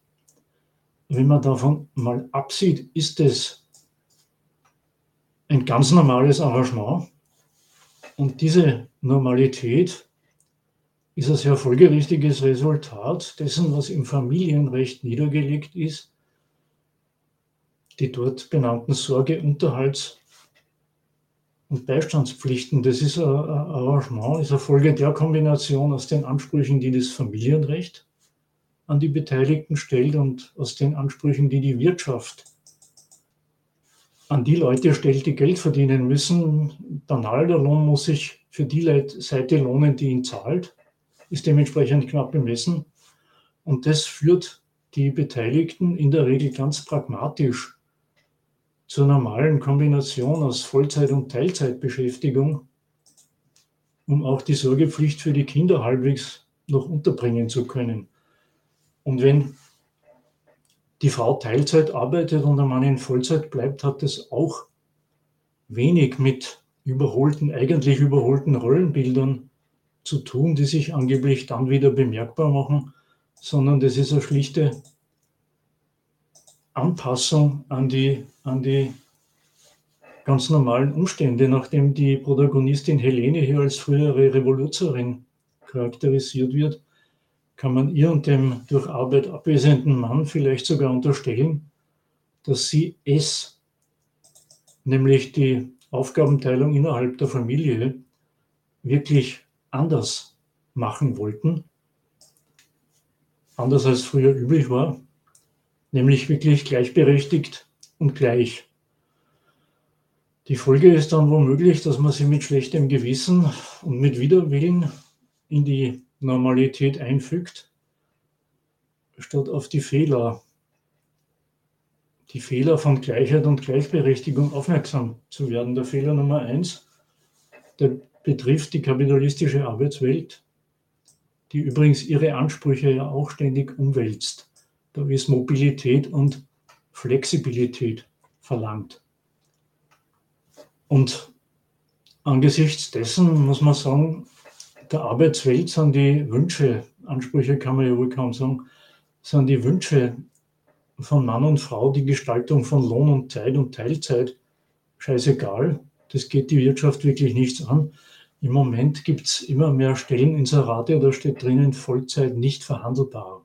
wenn man davon mal absieht, ist es ein ganz normales Arrangement. Und diese Normalität ist ein sehr folgerichtiges Resultat dessen, was im Familienrecht niedergelegt ist. Die dort benannten Sorge-, Unterhalts- und Beistandspflichten, das ist ein Arrangement, ist eine Folge der Kombination aus den Ansprüchen, die das Familienrecht an die Beteiligten stellt und aus den Ansprüchen, die die Wirtschaft an die Leute stellt, die Geld verdienen müssen. Banal, der Lohn muss sich für die Seite lohnen, die ihn zahlt, ist dementsprechend knapp bemessen. Und das führt die Beteiligten in der Regel ganz pragmatisch zur normalen Kombination aus Vollzeit- und Teilzeitbeschäftigung, um auch die Sorgepflicht für die Kinder halbwegs noch unterbringen zu können. Und wenn die Frau Teilzeit arbeitet und der Mann in Vollzeit bleibt, hat das auch wenig mit überholten, eigentlich überholten Rollenbildern zu tun, die sich angeblich dann wieder bemerkbar machen, sondern das ist eine schlichte Anpassung an die, an die ganz normalen Umstände, nachdem die Protagonistin Helene hier als frühere Revoluzerin charakterisiert wird, kann man ihr und dem durch Arbeit abwesenden Mann vielleicht sogar unterstellen, dass sie es, nämlich die Aufgabenteilung innerhalb der Familie, wirklich anders machen wollten, anders als früher üblich war, nämlich wirklich gleichberechtigt und gleich. Die Folge ist dann womöglich, dass man sie mit schlechtem Gewissen und mit Widerwillen in die Normalität einfügt, statt auf die Fehler, die Fehler von Gleichheit und Gleichberechtigung aufmerksam zu werden. Der Fehler Nummer eins, der betrifft die kapitalistische Arbeitswelt, die übrigens ihre Ansprüche ja auch ständig umwälzt. Da ist Mobilität und Flexibilität verlangt. Und angesichts dessen muss man sagen, der Arbeitswelt sind die Wünsche, Ansprüche kann man ja wohl kaum sagen, sind die Wünsche von Mann und Frau, die Gestaltung von Lohn und Zeit und Teilzeit, scheißegal. Das geht die Wirtschaft wirklich nichts an. Im Moment gibt es immer mehr Stellen in Sarate, da steht drinnen Vollzeit nicht verhandelbar.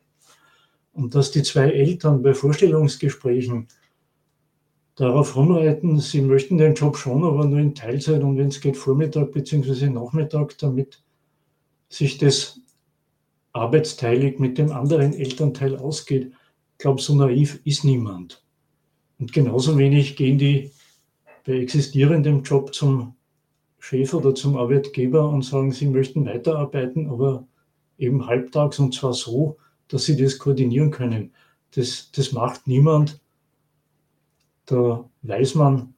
Und dass die zwei Eltern bei Vorstellungsgesprächen darauf rumreiten, sie möchten den Job schon, aber nur in Teilzeit und wenn es geht Vormittag bzw. Nachmittag, damit sich das arbeitsteilig mit dem anderen Elternteil ausgeht. Ich glaube, so naiv ist niemand. Und genauso wenig gehen die bei existierendem Job zum Chef oder zum Arbeitgeber und sagen, sie möchten weiterarbeiten, aber eben halbtags und zwar so, dass sie das koordinieren können. Das, das macht niemand. Da weiß man,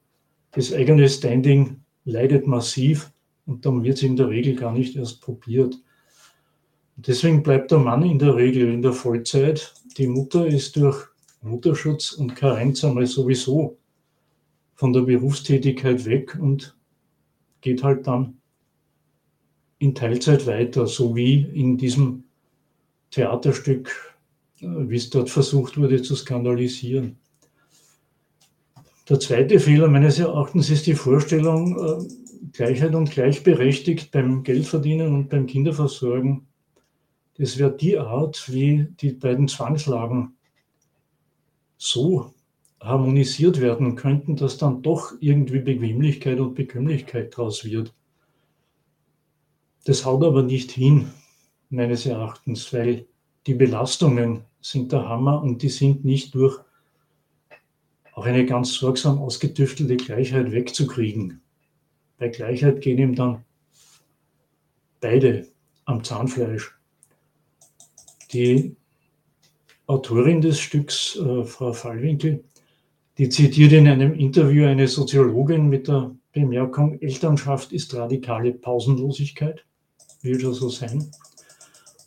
das eigene Standing leidet massiv und dann wird es in der Regel gar nicht erst probiert. Deswegen bleibt der Mann in der Regel in der Vollzeit. Die Mutter ist durch Mutterschutz und Karenz einmal sowieso von der Berufstätigkeit weg und geht halt dann in Teilzeit weiter, so wie in diesem Theaterstück, äh, wie es dort versucht wurde zu skandalisieren. Der zweite Fehler meines Erachtens ist die Vorstellung, äh, Gleichheit und gleichberechtigt beim Geldverdienen und beim Kinderversorgen das wäre die Art, wie die beiden Zwangslagen so harmonisiert werden könnten, dass dann doch irgendwie Bequemlichkeit und Bekömmlichkeit draus wird. Das haut aber nicht hin, meines Erachtens, weil die Belastungen sind der Hammer und die sind nicht durch auch eine ganz sorgsam ausgetüftelte Gleichheit wegzukriegen. Bei Gleichheit gehen ihm dann beide am Zahnfleisch. Die Autorin des Stücks, äh, Frau Fallwinkel, die zitiert in einem Interview eine Soziologin mit der Bemerkung, Elternschaft ist radikale Pausenlosigkeit, will schon so sein.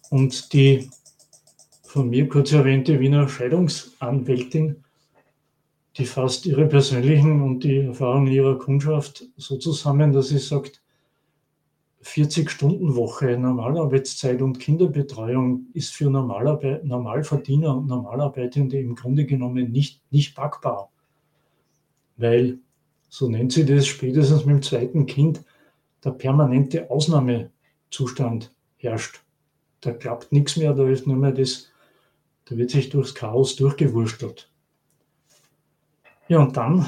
Und die von mir kurz erwähnte Wiener Scheidungsanwältin, die fasst ihre persönlichen und die Erfahrungen ihrer Kundschaft so zusammen, dass sie sagt, 40-Stunden-Woche, Normalarbeitszeit und Kinderbetreuung ist für Normalarbeit, Normalverdiener und Normalarbeitende im Grunde genommen nicht, nicht packbar. Weil, so nennt sie das spätestens mit dem zweiten Kind, der permanente Ausnahmezustand herrscht. Da klappt nichts mehr, da ist nur mehr das, da wird sich durchs Chaos durchgewurstelt. Ja, und dann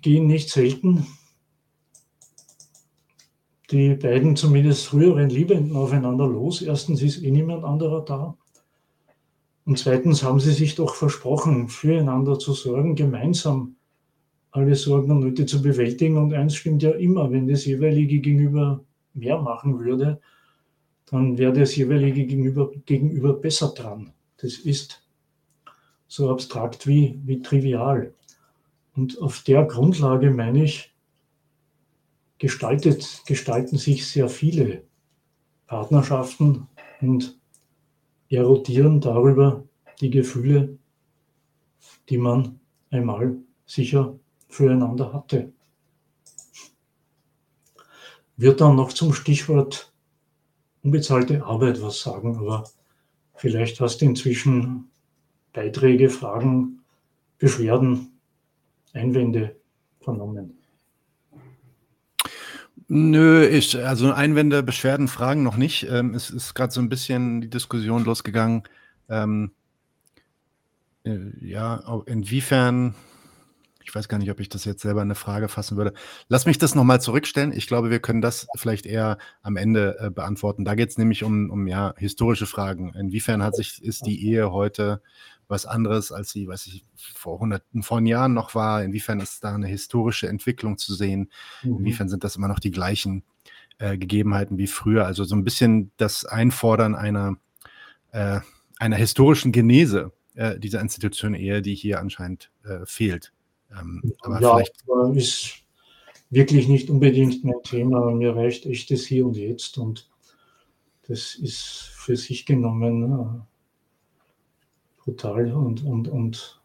gehen nicht selten die beiden zumindest früheren Liebenden aufeinander los. Erstens ist eh niemand anderer da. Und zweitens haben sie sich doch versprochen, füreinander zu sorgen, gemeinsam alle Sorgen und Nöte zu bewältigen. Und eins stimmt ja immer, wenn das jeweilige Gegenüber mehr machen würde, dann wäre das jeweilige Gegenüber, Gegenüber besser dran. Das ist so abstrakt wie, wie trivial. Und auf der Grundlage meine ich, gestaltet, gestalten sich sehr viele Partnerschaften und erodieren darüber die Gefühle, die man einmal sicher füreinander hatte. Wird dann noch zum Stichwort unbezahlte Arbeit was sagen, aber Vielleicht hast du inzwischen Beiträge, Fragen, Beschwerden, Einwände vernommen. Nö, ich, also Einwände, Beschwerden, Fragen noch nicht. Ähm, es ist gerade so ein bisschen die Diskussion losgegangen. Ähm, äh, ja, inwiefern ich weiß gar nicht, ob ich das jetzt selber in eine Frage fassen würde. Lass mich das nochmal zurückstellen. Ich glaube, wir können das vielleicht eher am Ende äh, beantworten. Da geht es nämlich um, um ja, historische Fragen. Inwiefern hat sich, ist die Ehe heute was anderes, als sie, weiß ich, vor hunderten von Jahren noch war? Inwiefern ist da eine historische Entwicklung zu sehen? Mhm. Inwiefern sind das immer noch die gleichen äh, Gegebenheiten wie früher? Also so ein bisschen das Einfordern einer, äh, einer historischen Genese äh, dieser Institution Ehe, die hier anscheinend äh, fehlt. Ähm, aber ja, vielleicht ist wirklich nicht unbedingt mein Thema. Mir reicht echt das Hier und Jetzt und das ist für sich genommen äh, brutal und, und, und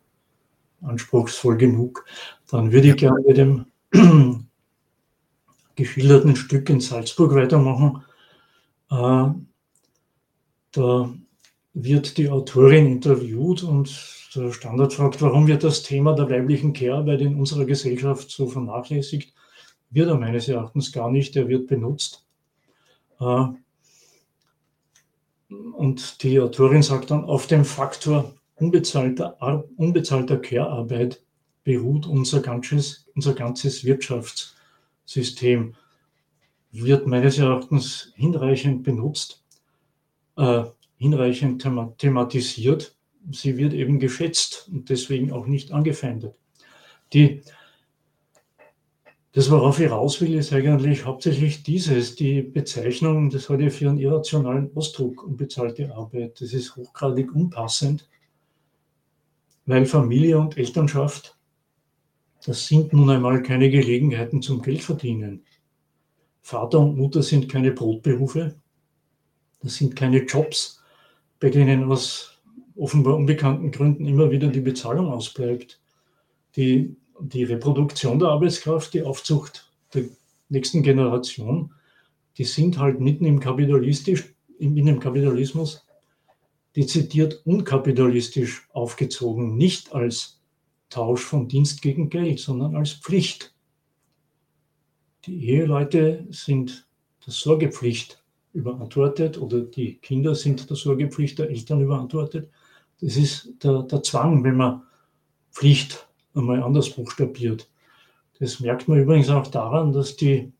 anspruchsvoll genug. Dann würde ich gerne mit dem geschilderten Stück in Salzburg weitermachen. Äh, da wird die Autorin interviewt und der Standard fragt, warum wird das Thema der weiblichen Care-Arbeit in unserer Gesellschaft so vernachlässigt? Wird er meines Erachtens gar nicht, er wird benutzt. Äh, und die Autorin sagt dann, auf dem Faktor unbezahlter, unbezahlter Care-Arbeit beruht unser ganzes, unser ganzes Wirtschaftssystem. Wird meines Erachtens hinreichend benutzt, äh, hinreichend thematisiert sie wird eben geschätzt und deswegen auch nicht angefeindet. Die, das, worauf ich raus will, ist eigentlich hauptsächlich dieses, die Bezeichnung, das hat ja für einen irrationalen Ausdruck, unbezahlte Arbeit. Das ist hochgradig unpassend, weil Familie und Elternschaft, das sind nun einmal keine Gelegenheiten zum Geldverdienen. Vater und Mutter sind keine Brotberufe, das sind keine Jobs, bei denen was offenbar unbekannten Gründen immer wieder die Bezahlung ausbleibt. Die, die Reproduktion der Arbeitskraft, die Aufzucht der nächsten Generation, die sind halt mitten im, Kapitalistisch, in dem Kapitalismus dezidiert unkapitalistisch aufgezogen, nicht als Tausch von Dienst gegen Geld, sondern als Pflicht. Die Eheleute sind der Sorgepflicht überantwortet oder die Kinder sind der Sorgepflicht der Eltern überantwortet. Das ist der, der Zwang, wenn man Pflicht einmal anders buchstabiert. Das merkt man übrigens auch daran, dass die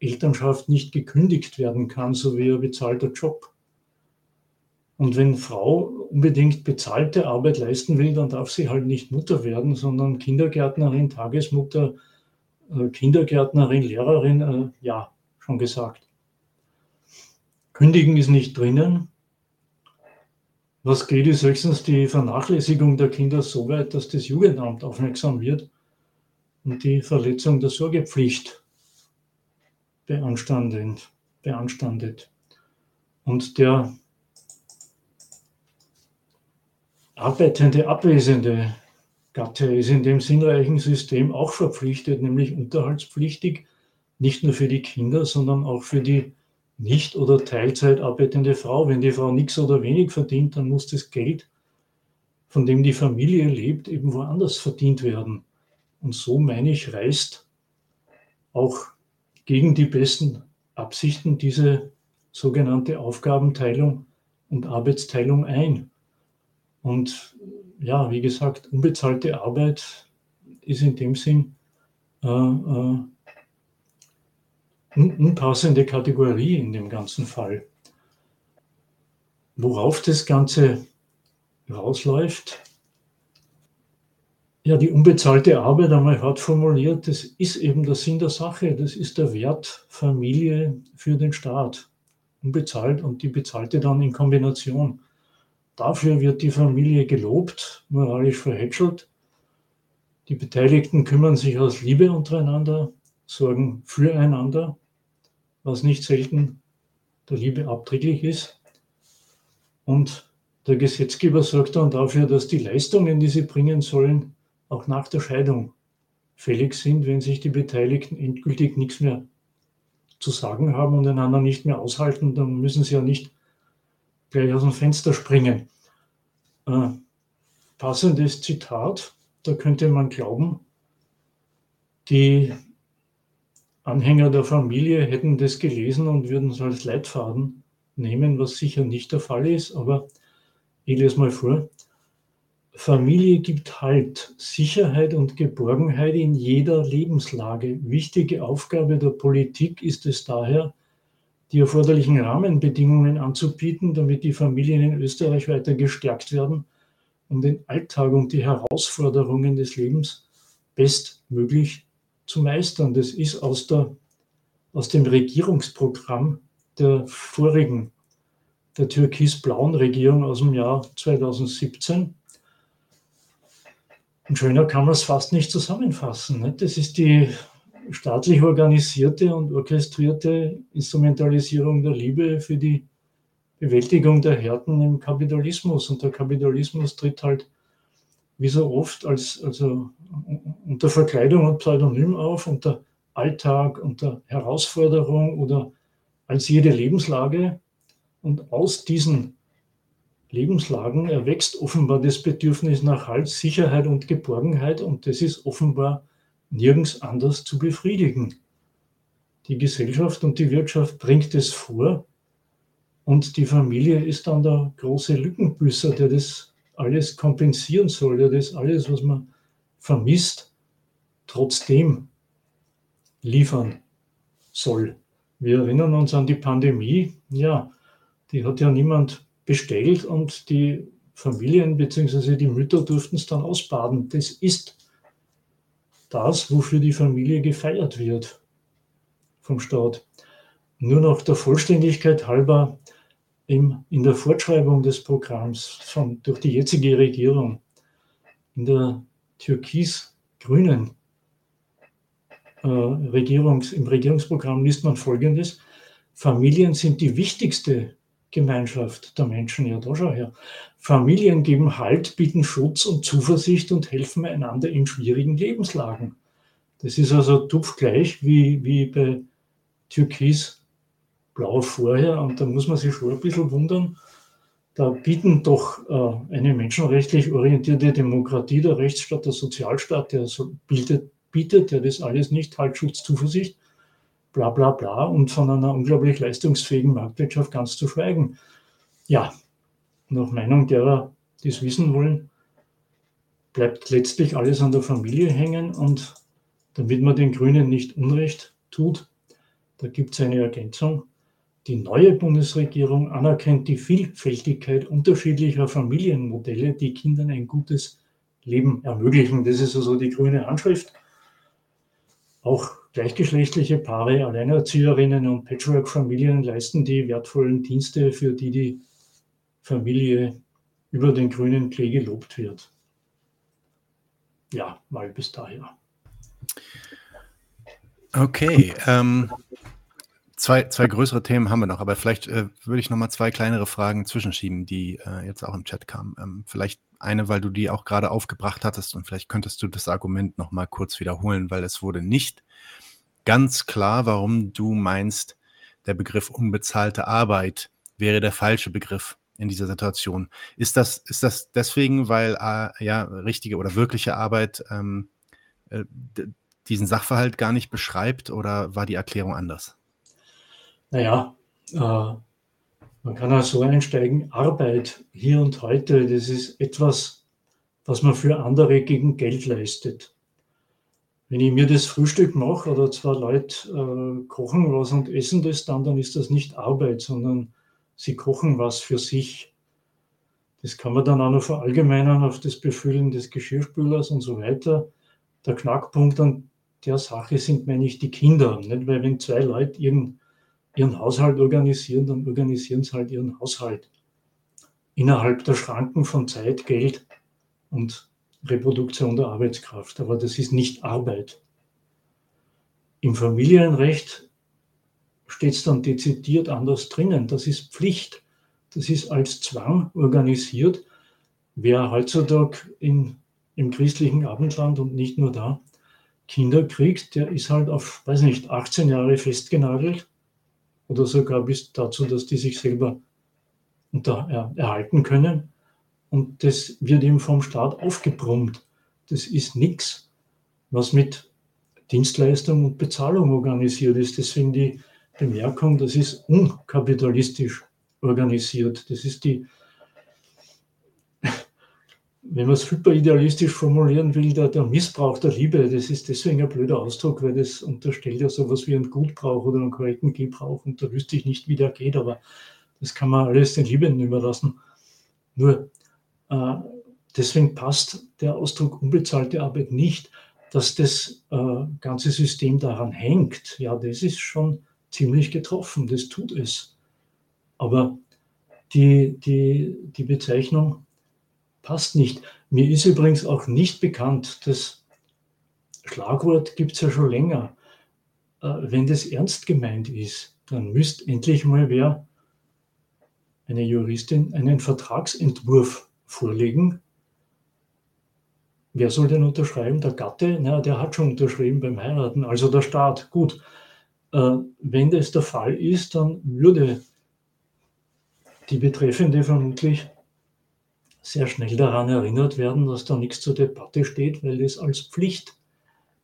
Elternschaft nicht gekündigt werden kann, so wie ein bezahlter Job. Und wenn Frau unbedingt bezahlte Arbeit leisten will, dann darf sie halt nicht Mutter werden, sondern Kindergärtnerin, Tagesmutter, äh, Kindergärtnerin, Lehrerin, äh, ja, schon gesagt. Kündigen ist nicht drinnen. Was geht, ist höchstens die Vernachlässigung der Kinder so weit, dass das Jugendamt aufmerksam wird und die Verletzung der Sorgepflicht beanstandet. beanstandet. Und der arbeitende, abwesende Gatte ist in dem sinnreichen System auch verpflichtet, nämlich unterhaltspflichtig, nicht nur für die Kinder, sondern auch für die nicht oder Teilzeit arbeitende Frau. Wenn die Frau nichts oder wenig verdient, dann muss das Geld, von dem die Familie lebt, eben woanders verdient werden. Und so, meine ich, reißt auch gegen die besten Absichten diese sogenannte Aufgabenteilung und Arbeitsteilung ein. Und ja, wie gesagt, unbezahlte Arbeit ist in dem Sinn äh, äh, unpassende Kategorie in dem ganzen Fall. Worauf das Ganze rausläuft, ja, die unbezahlte Arbeit, einmal hart formuliert, das ist eben der Sinn der Sache. Das ist der Wert Familie für den Staat. Unbezahlt und die bezahlte dann in Kombination. Dafür wird die Familie gelobt, moralisch verhätschelt. Die Beteiligten kümmern sich aus Liebe untereinander, sorgen füreinander was nicht selten der Liebe abträglich ist. Und der Gesetzgeber sorgt dann dafür, dass die Leistungen, die sie bringen sollen, auch nach der Scheidung fällig sind, wenn sich die Beteiligten endgültig nichts mehr zu sagen haben und einander nicht mehr aushalten, dann müssen sie ja nicht gleich aus dem Fenster springen. Äh, passendes Zitat, da könnte man glauben, die Anhänger der Familie hätten das gelesen und würden es als Leitfaden nehmen, was sicher nicht der Fall ist, aber ich lese mal vor. Familie gibt Halt, Sicherheit und Geborgenheit in jeder Lebenslage. Wichtige Aufgabe der Politik ist es daher, die erforderlichen Rahmenbedingungen anzubieten, damit die Familien in Österreich weiter gestärkt werden, um den Alltag und die Herausforderungen des Lebens bestmöglich zu meistern. Das ist aus, der, aus dem Regierungsprogramm der vorigen, der türkis-blauen Regierung aus dem Jahr 2017. Und schöner kann man es fast nicht zusammenfassen. Nicht? Das ist die staatlich organisierte und orchestrierte Instrumentalisierung der Liebe für die Bewältigung der Härten im Kapitalismus. Und der Kapitalismus tritt halt wie so oft als, also unter Verkleidung und Pseudonym auf, unter Alltag, unter Herausforderung oder als jede Lebenslage. Und aus diesen Lebenslagen erwächst offenbar das Bedürfnis nach Halt, Sicherheit und Geborgenheit. Und das ist offenbar nirgends anders zu befriedigen. Die Gesellschaft und die Wirtschaft bringt es vor und die Familie ist dann der große Lückenbüßer, der das alles kompensieren soll, der das alles, was man vermisst, trotzdem liefern soll. Wir erinnern uns an die Pandemie. Ja, die hat ja niemand bestellt und die Familien bzw. die Mütter durften es dann ausbaden. Das ist das, wofür die Familie gefeiert wird vom Staat. Nur noch der Vollständigkeit halber im, in der Fortschreibung des Programms von, durch die jetzige Regierung, in der türkis-grünen äh, Regierungs, im Regierungsprogramm liest man Folgendes. Familien sind die wichtigste Gemeinschaft der Menschen. Ja, da schau her. Familien geben Halt, bieten Schutz und Zuversicht und helfen einander in schwierigen Lebenslagen. Das ist also tupfgleich wie, wie bei Türkis Blau vorher. Und da muss man sich schon ein bisschen wundern. Da bieten doch äh, eine menschenrechtlich orientierte Demokratie, der Rechtsstaat, der Sozialstaat, der so bildet, bietet ja das alles nicht, Halt, Schutz, Zuversicht, bla bla bla und von einer unglaublich leistungsfähigen Marktwirtschaft ganz zu schweigen. Ja, nach Meinung derer, die es wissen wollen, bleibt letztlich alles an der Familie hängen und damit man den Grünen nicht Unrecht tut, da gibt es eine Ergänzung. Die neue Bundesregierung anerkennt die Vielfältigkeit unterschiedlicher Familienmodelle, die Kindern ein gutes Leben ermöglichen. Das ist also die grüne Anschrift. Auch gleichgeschlechtliche Paare, Alleinerzieherinnen und Patchwork-Familien leisten die wertvollen Dienste, für die die Familie über den grünen Klee gelobt wird. Ja, mal bis daher. Okay, ähm, zwei, zwei größere Themen haben wir noch, aber vielleicht äh, würde ich noch mal zwei kleinere Fragen zwischenschieben, die äh, jetzt auch im Chat kamen. Ähm, vielleicht eine, weil du die auch gerade aufgebracht hattest und vielleicht könntest du das Argument noch mal kurz wiederholen, weil es wurde nicht ganz klar, warum du meinst, der Begriff unbezahlte Arbeit wäre der falsche Begriff in dieser Situation. Ist das, ist das deswegen, weil äh, ja richtige oder wirkliche Arbeit ähm, äh, diesen Sachverhalt gar nicht beschreibt oder war die Erklärung anders? Naja, äh, man kann auch so einsteigen, Arbeit hier und heute, das ist etwas, was man für andere gegen Geld leistet wenn ich mir das Frühstück mache oder zwei Leute äh, kochen was und essen das dann, dann ist das nicht Arbeit, sondern sie kochen was für sich. Das kann man dann auch noch verallgemeinern auf das Befüllen des Geschirrspülers und so weiter. Der Knackpunkt an der Sache sind, meine ich, die Kinder. Nicht? Weil wenn zwei Leute ihren, ihren Haushalt organisieren, dann organisieren sie halt ihren Haushalt. Innerhalb der Schranken von Zeit, Geld und Reproduktion der Arbeitskraft, aber das ist nicht Arbeit. Im Familienrecht steht es dann dezidiert anders drinnen. Das ist Pflicht. Das ist als Zwang organisiert. Wer heutzutage in, im christlichen Abendland und nicht nur da Kinder kriegt, der ist halt auf, weiß nicht, 18 Jahre festgenagelt oder sogar bis dazu, dass die sich selber unter, äh, erhalten können. Und das wird ihm vom Staat aufgebrummt. Das ist nichts, was mit Dienstleistung und Bezahlung organisiert ist. Deswegen die Bemerkung, das ist unkapitalistisch organisiert. Das ist die, wenn man es hyperidealistisch formulieren will, der, der, Missbrauch der Liebe, das ist deswegen ein blöder Ausdruck, weil das unterstellt ja sowas wie einen Gutbrauch oder einen korrekten Gebrauch und da wüsste ich nicht, wie der geht, aber das kann man alles den Liebenden überlassen. Nur äh, deswegen passt der Ausdruck unbezahlte Arbeit nicht, dass das äh, ganze System daran hängt. Ja, das ist schon ziemlich getroffen, das tut es. Aber die, die, die Bezeichnung passt nicht. Mir ist übrigens auch nicht bekannt, das Schlagwort gibt es ja schon länger. Äh, wenn das ernst gemeint ist, dann müsste endlich mal wer, eine Juristin, einen Vertragsentwurf vorlegen. Wer soll denn unterschreiben? Der Gatte? Na, der hat schon unterschrieben beim Heiraten, also der Staat. Gut. Äh, wenn das der Fall ist, dann würde die Betreffende vermutlich sehr schnell daran erinnert werden, dass da nichts zur Debatte steht, weil das als Pflicht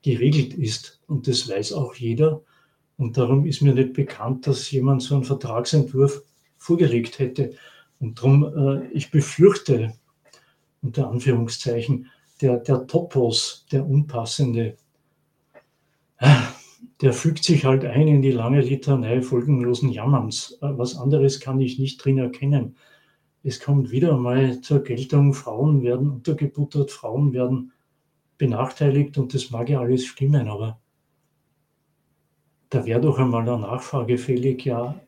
geregelt ist. Und das weiß auch jeder. Und darum ist mir nicht bekannt, dass jemand so einen Vertragsentwurf vorgelegt hätte. Und darum, äh, ich befürchte, unter Anführungszeichen, der, der Topos, der unpassende, der fügt sich halt ein in die lange Litanei folgenlosen Jammerns. Äh, was anderes kann ich nicht drin erkennen es kommt wieder mal zur Geltung, Frauen werden untergebuttert, Frauen werden benachteiligt und das mag ja alles stimmen, aber da wäre doch einmal eine Nachfrage fällig, ja,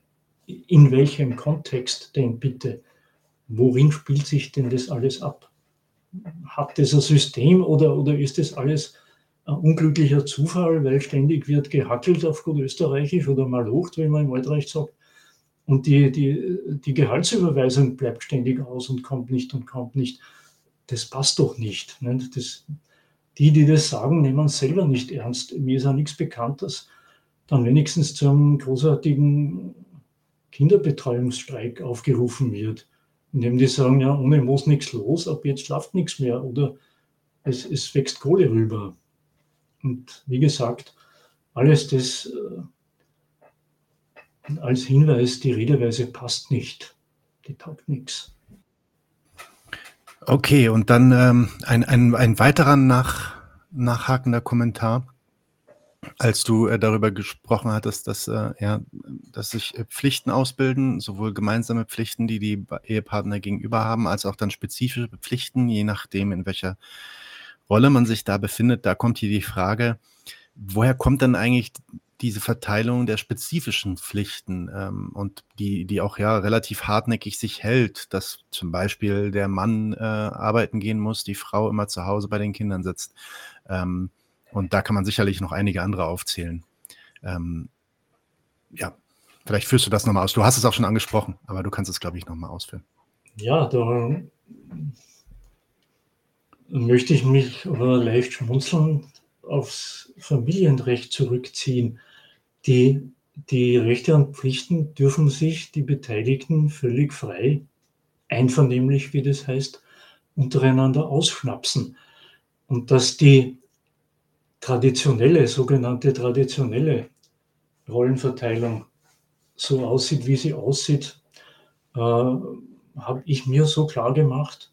in welchem Kontext denn bitte? Worin spielt sich denn das alles ab? Hat das ein System oder, oder ist das alles ein unglücklicher Zufall, weil ständig wird gehackelt auf gut Österreichisch oder malocht, wie man im Altreich sagt? Und die, die, die Gehaltsüberweisung bleibt ständig aus und kommt nicht und kommt nicht. Das passt doch nicht. nicht? Das, die, die das sagen, nehmen es selber nicht ernst. Mir ist auch nichts bekannt, dass dann wenigstens zu einem großartigen Kinderbetreuungsstreik aufgerufen wird, indem die sagen, ja, ohne muss nichts los, ab jetzt schlaft nichts mehr oder es, es wächst Kohle rüber. Und wie gesagt, alles das äh, als Hinweis, die Redeweise passt nicht. Die taugt nichts. Okay, und dann ähm, ein, ein, ein weiterer nach, nachhakender Kommentar. Als du äh, darüber gesprochen hattest, dass, äh, ja, dass sich äh, Pflichten ausbilden, sowohl gemeinsame Pflichten, die die Ehepartner gegenüber haben, als auch dann spezifische Pflichten, je nachdem, in welcher Rolle man sich da befindet. Da kommt hier die Frage, woher kommt dann eigentlich diese Verteilung der spezifischen Pflichten ähm, und die, die auch ja relativ hartnäckig sich hält, dass zum Beispiel der Mann äh, arbeiten gehen muss, die Frau immer zu Hause bei den Kindern sitzt. Ähm, und da kann man sicherlich noch einige andere aufzählen. Ähm, ja, vielleicht führst du das nochmal aus. Du hast es auch schon angesprochen, aber du kannst es, glaube ich, nochmal ausführen. Ja, da möchte ich mich aber leicht schmunzeln aufs Familienrecht zurückziehen. Die, die Rechte und Pflichten dürfen sich die Beteiligten völlig frei, einvernehmlich, wie das heißt, untereinander ausschnapsen. Und dass die traditionelle, sogenannte traditionelle Rollenverteilung so aussieht, wie sie aussieht, äh, habe ich mir so klar gemacht,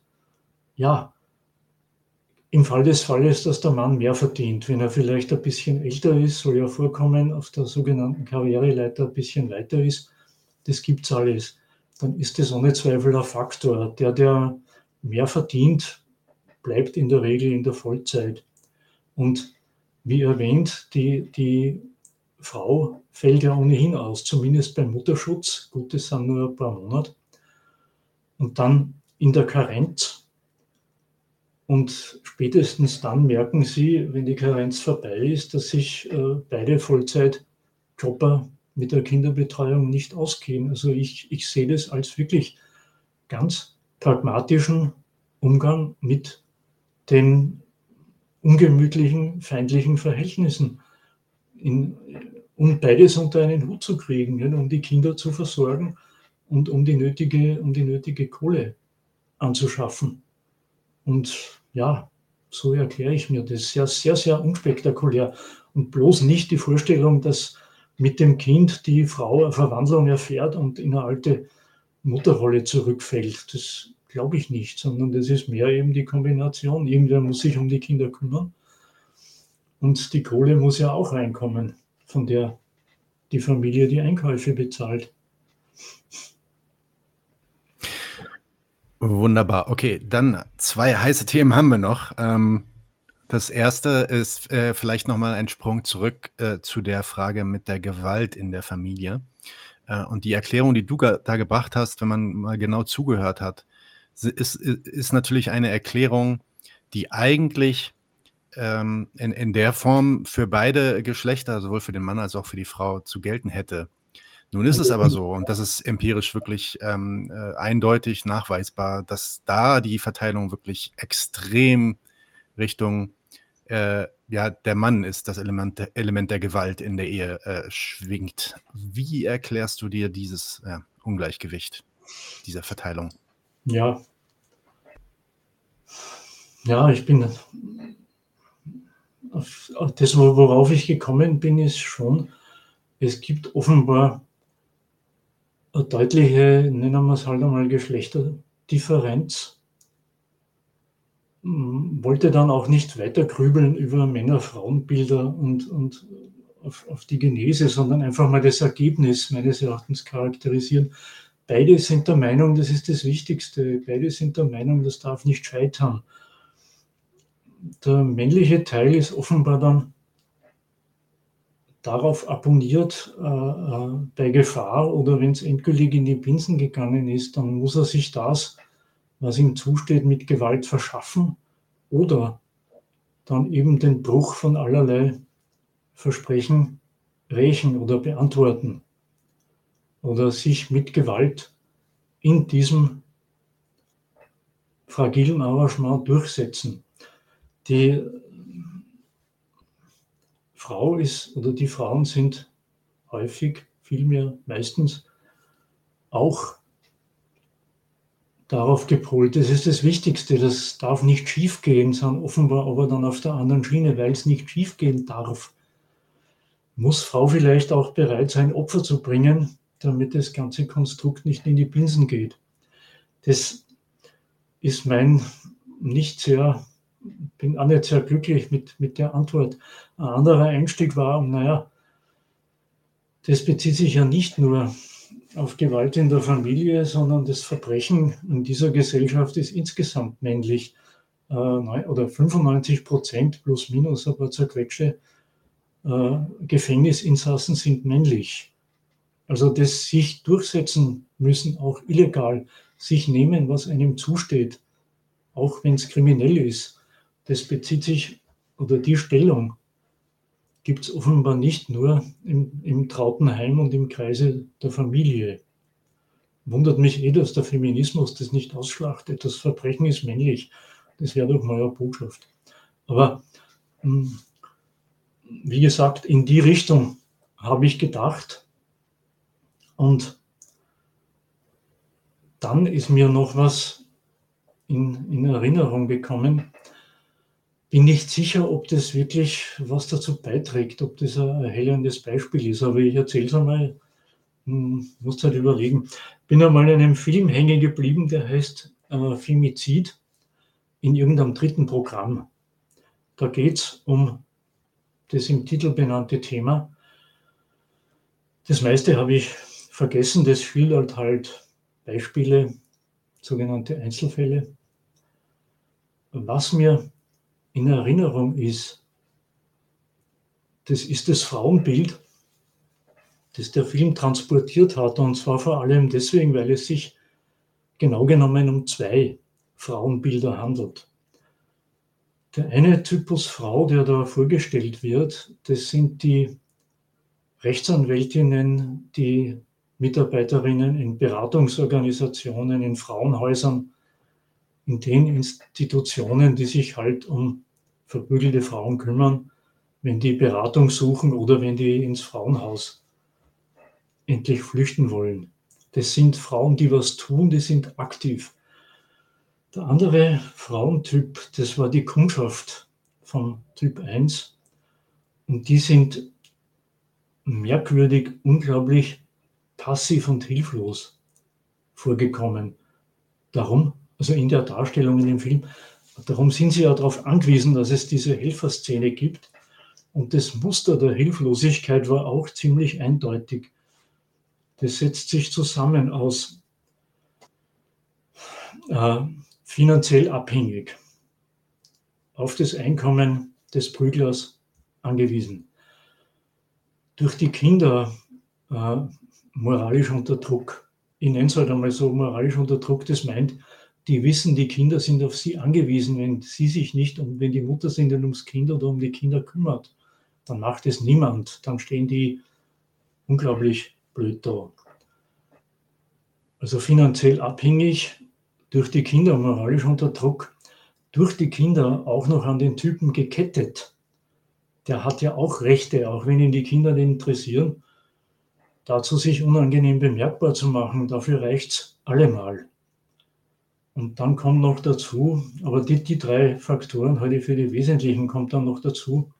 ja, im Fall des Falles, dass der Mann mehr verdient, wenn er vielleicht ein bisschen älter ist, soll ja vorkommen, auf der sogenannten Karriereleiter ein bisschen weiter ist, das gibt es alles, dann ist das ohne Zweifel ein Faktor. Der, der mehr verdient, bleibt in der Regel in der Vollzeit. Und wie erwähnt, die, die Frau fällt ja ohnehin aus, zumindest beim Mutterschutz. Gut, das sind nur ein paar Monate. Und dann in der Karenz und spätestens dann merken sie, wenn die Karenz vorbei ist, dass sich äh, beide Vollzeitjobber mit der Kinderbetreuung nicht ausgehen. Also ich, ich sehe das als wirklich ganz pragmatischen Umgang mit den ungemütlichen, feindlichen Verhältnissen, in, um beides unter einen Hut zu kriegen, ja, um die Kinder zu versorgen und um die nötige, um die nötige Kohle anzuschaffen. Und ja, so erkläre ich mir das. Sehr, sehr, sehr unspektakulär. Und bloß nicht die Vorstellung, dass mit dem Kind die Frau eine Verwandlung erfährt und in eine alte Mutterrolle zurückfällt. Das glaube ich nicht, sondern das ist mehr eben die Kombination. Irgendwer muss sich um die Kinder kümmern und die Kohle muss ja auch reinkommen, von der die Familie die Einkäufe bezahlt. Wunderbar. Okay, dann zwei heiße Themen haben wir noch. Ähm, das erste ist äh, vielleicht nochmal ein Sprung zurück äh, zu der Frage mit der Gewalt in der Familie. Äh, und die Erklärung, die du da gebracht hast, wenn man mal genau zugehört hat, ist, ist natürlich eine Erklärung, die eigentlich ähm, in, in der Form für beide Geschlechter, sowohl für den Mann als auch für die Frau, zu gelten hätte. Nun ist es aber so, und das ist empirisch wirklich ähm, äh, eindeutig nachweisbar, dass da die Verteilung wirklich extrem Richtung äh, ja, der Mann ist das Element, Element der Gewalt in der Ehe äh, schwingt. Wie erklärst du dir dieses Ungleichgewicht, dieser Verteilung? Ja. Ja, ich bin das, worauf ich gekommen bin, ist schon, es gibt offenbar eine deutliche, nennen wir es halt einmal Geschlechterdifferenz. Hm, wollte dann auch nicht weiter grübeln über Männer-Frauen-Bilder und, und auf, auf, die Genese, sondern einfach mal das Ergebnis meines Erachtens charakterisieren. Beide sind der Meinung, das ist das Wichtigste, beide sind der Meinung, das darf nicht scheitern. Der männliche Teil ist offenbar dann darauf abonniert, äh, äh, bei Gefahr oder wenn es endgültig in die Binsen gegangen ist, dann muss er sich das, was ihm zusteht, mit Gewalt verschaffen oder dann eben den Bruch von allerlei Versprechen rächen oder beantworten oder sich mit Gewalt in diesem fragilen Arrangement durchsetzen. Die Frau ist oder die Frauen sind häufig, vielmehr meistens auch darauf gepolt. Das ist das Wichtigste. Das darf nicht schiefgehen, sondern offenbar aber dann auf der anderen Schiene, weil es nicht schiefgehen darf. Muss Frau vielleicht auch bereit sein, Opfer zu bringen, damit das ganze Konstrukt nicht in die Binsen geht. Das ist mein nicht sehr bin auch nicht sehr glücklich mit, mit der Antwort. Ein anderer Einstieg war, naja, das bezieht sich ja nicht nur auf Gewalt in der Familie, sondern das Verbrechen in dieser Gesellschaft ist insgesamt männlich. Äh, oder 95 Prozent plus minus ein paar zerquetschte äh, Gefängnisinsassen sind männlich. Also das sich durchsetzen müssen, auch illegal, sich nehmen, was einem zusteht, auch wenn es kriminell ist das bezieht sich, oder die Stellung gibt es offenbar nicht nur im, im trauten Heim und im Kreise der Familie. Wundert mich eh, dass der Feminismus das nicht ausschlachtet. Das Verbrechen ist männlich. Das wäre doch mal eine Botschaft. Aber hm, wie gesagt, in die Richtung habe ich gedacht. Und dann ist mir noch was in, in Erinnerung gekommen bin nicht sicher, ob das wirklich was dazu beiträgt, ob das ein erhellendes Beispiel ist, aber ich erzähle es einmal, hm, muss halt überlegen. Bin einmal in einem Film hängen geblieben, der heißt äh, Femizid in irgendeinem dritten Programm. Da geht es um das im Titel benannte Thema. Das meiste habe ich vergessen, das schildert halt Beispiele, sogenannte Einzelfälle. Was mir in Erinnerung ist, das ist das Frauenbild, das der Film transportiert hat. Und zwar vor allem deswegen, weil es sich genau genommen um zwei Frauenbilder handelt. Der eine Typus Frau, der da vorgestellt wird, das sind die Rechtsanwältinnen, die Mitarbeiterinnen in Beratungsorganisationen, in Frauenhäusern, in den Institutionen, die sich halt um verprügelte Frauen kümmern, wenn die Beratung suchen oder wenn die ins Frauenhaus endlich flüchten wollen. Das sind Frauen, die was tun, die sind aktiv. Der andere Frauentyp, das war die Kundschaft vom Typ 1. Und die sind merkwürdig, unglaublich passiv und hilflos vorgekommen. Darum, also in der Darstellung in dem Film, darum sind sie ja darauf angewiesen, dass es diese Helferszene gibt. Und das Muster der Hilflosigkeit war auch ziemlich eindeutig. Das setzt sich zusammen aus äh, finanziell abhängig, auf das Einkommen des Prüglers angewiesen, durch die Kinder äh, moralisch unter Druck. Ich nenne es halt einmal so moralisch unter Druck, das meint, die wissen, die Kinder sind auf sie angewiesen. Wenn sie sich nicht und wenn die Mutter sich nicht ums Kind oder um die Kinder kümmert, dann macht es niemand. Dann stehen die unglaublich blöd da. Also finanziell abhängig, durch die Kinder moralisch unter Druck, durch die Kinder auch noch an den Typen gekettet. Der hat ja auch Rechte, auch wenn ihn die Kinder nicht interessieren. Dazu sich unangenehm bemerkbar zu machen, dafür reicht es allemal. Und dann kommt noch dazu, aber die, die drei Faktoren halte ich für die wesentlichen, kommt dann noch dazu,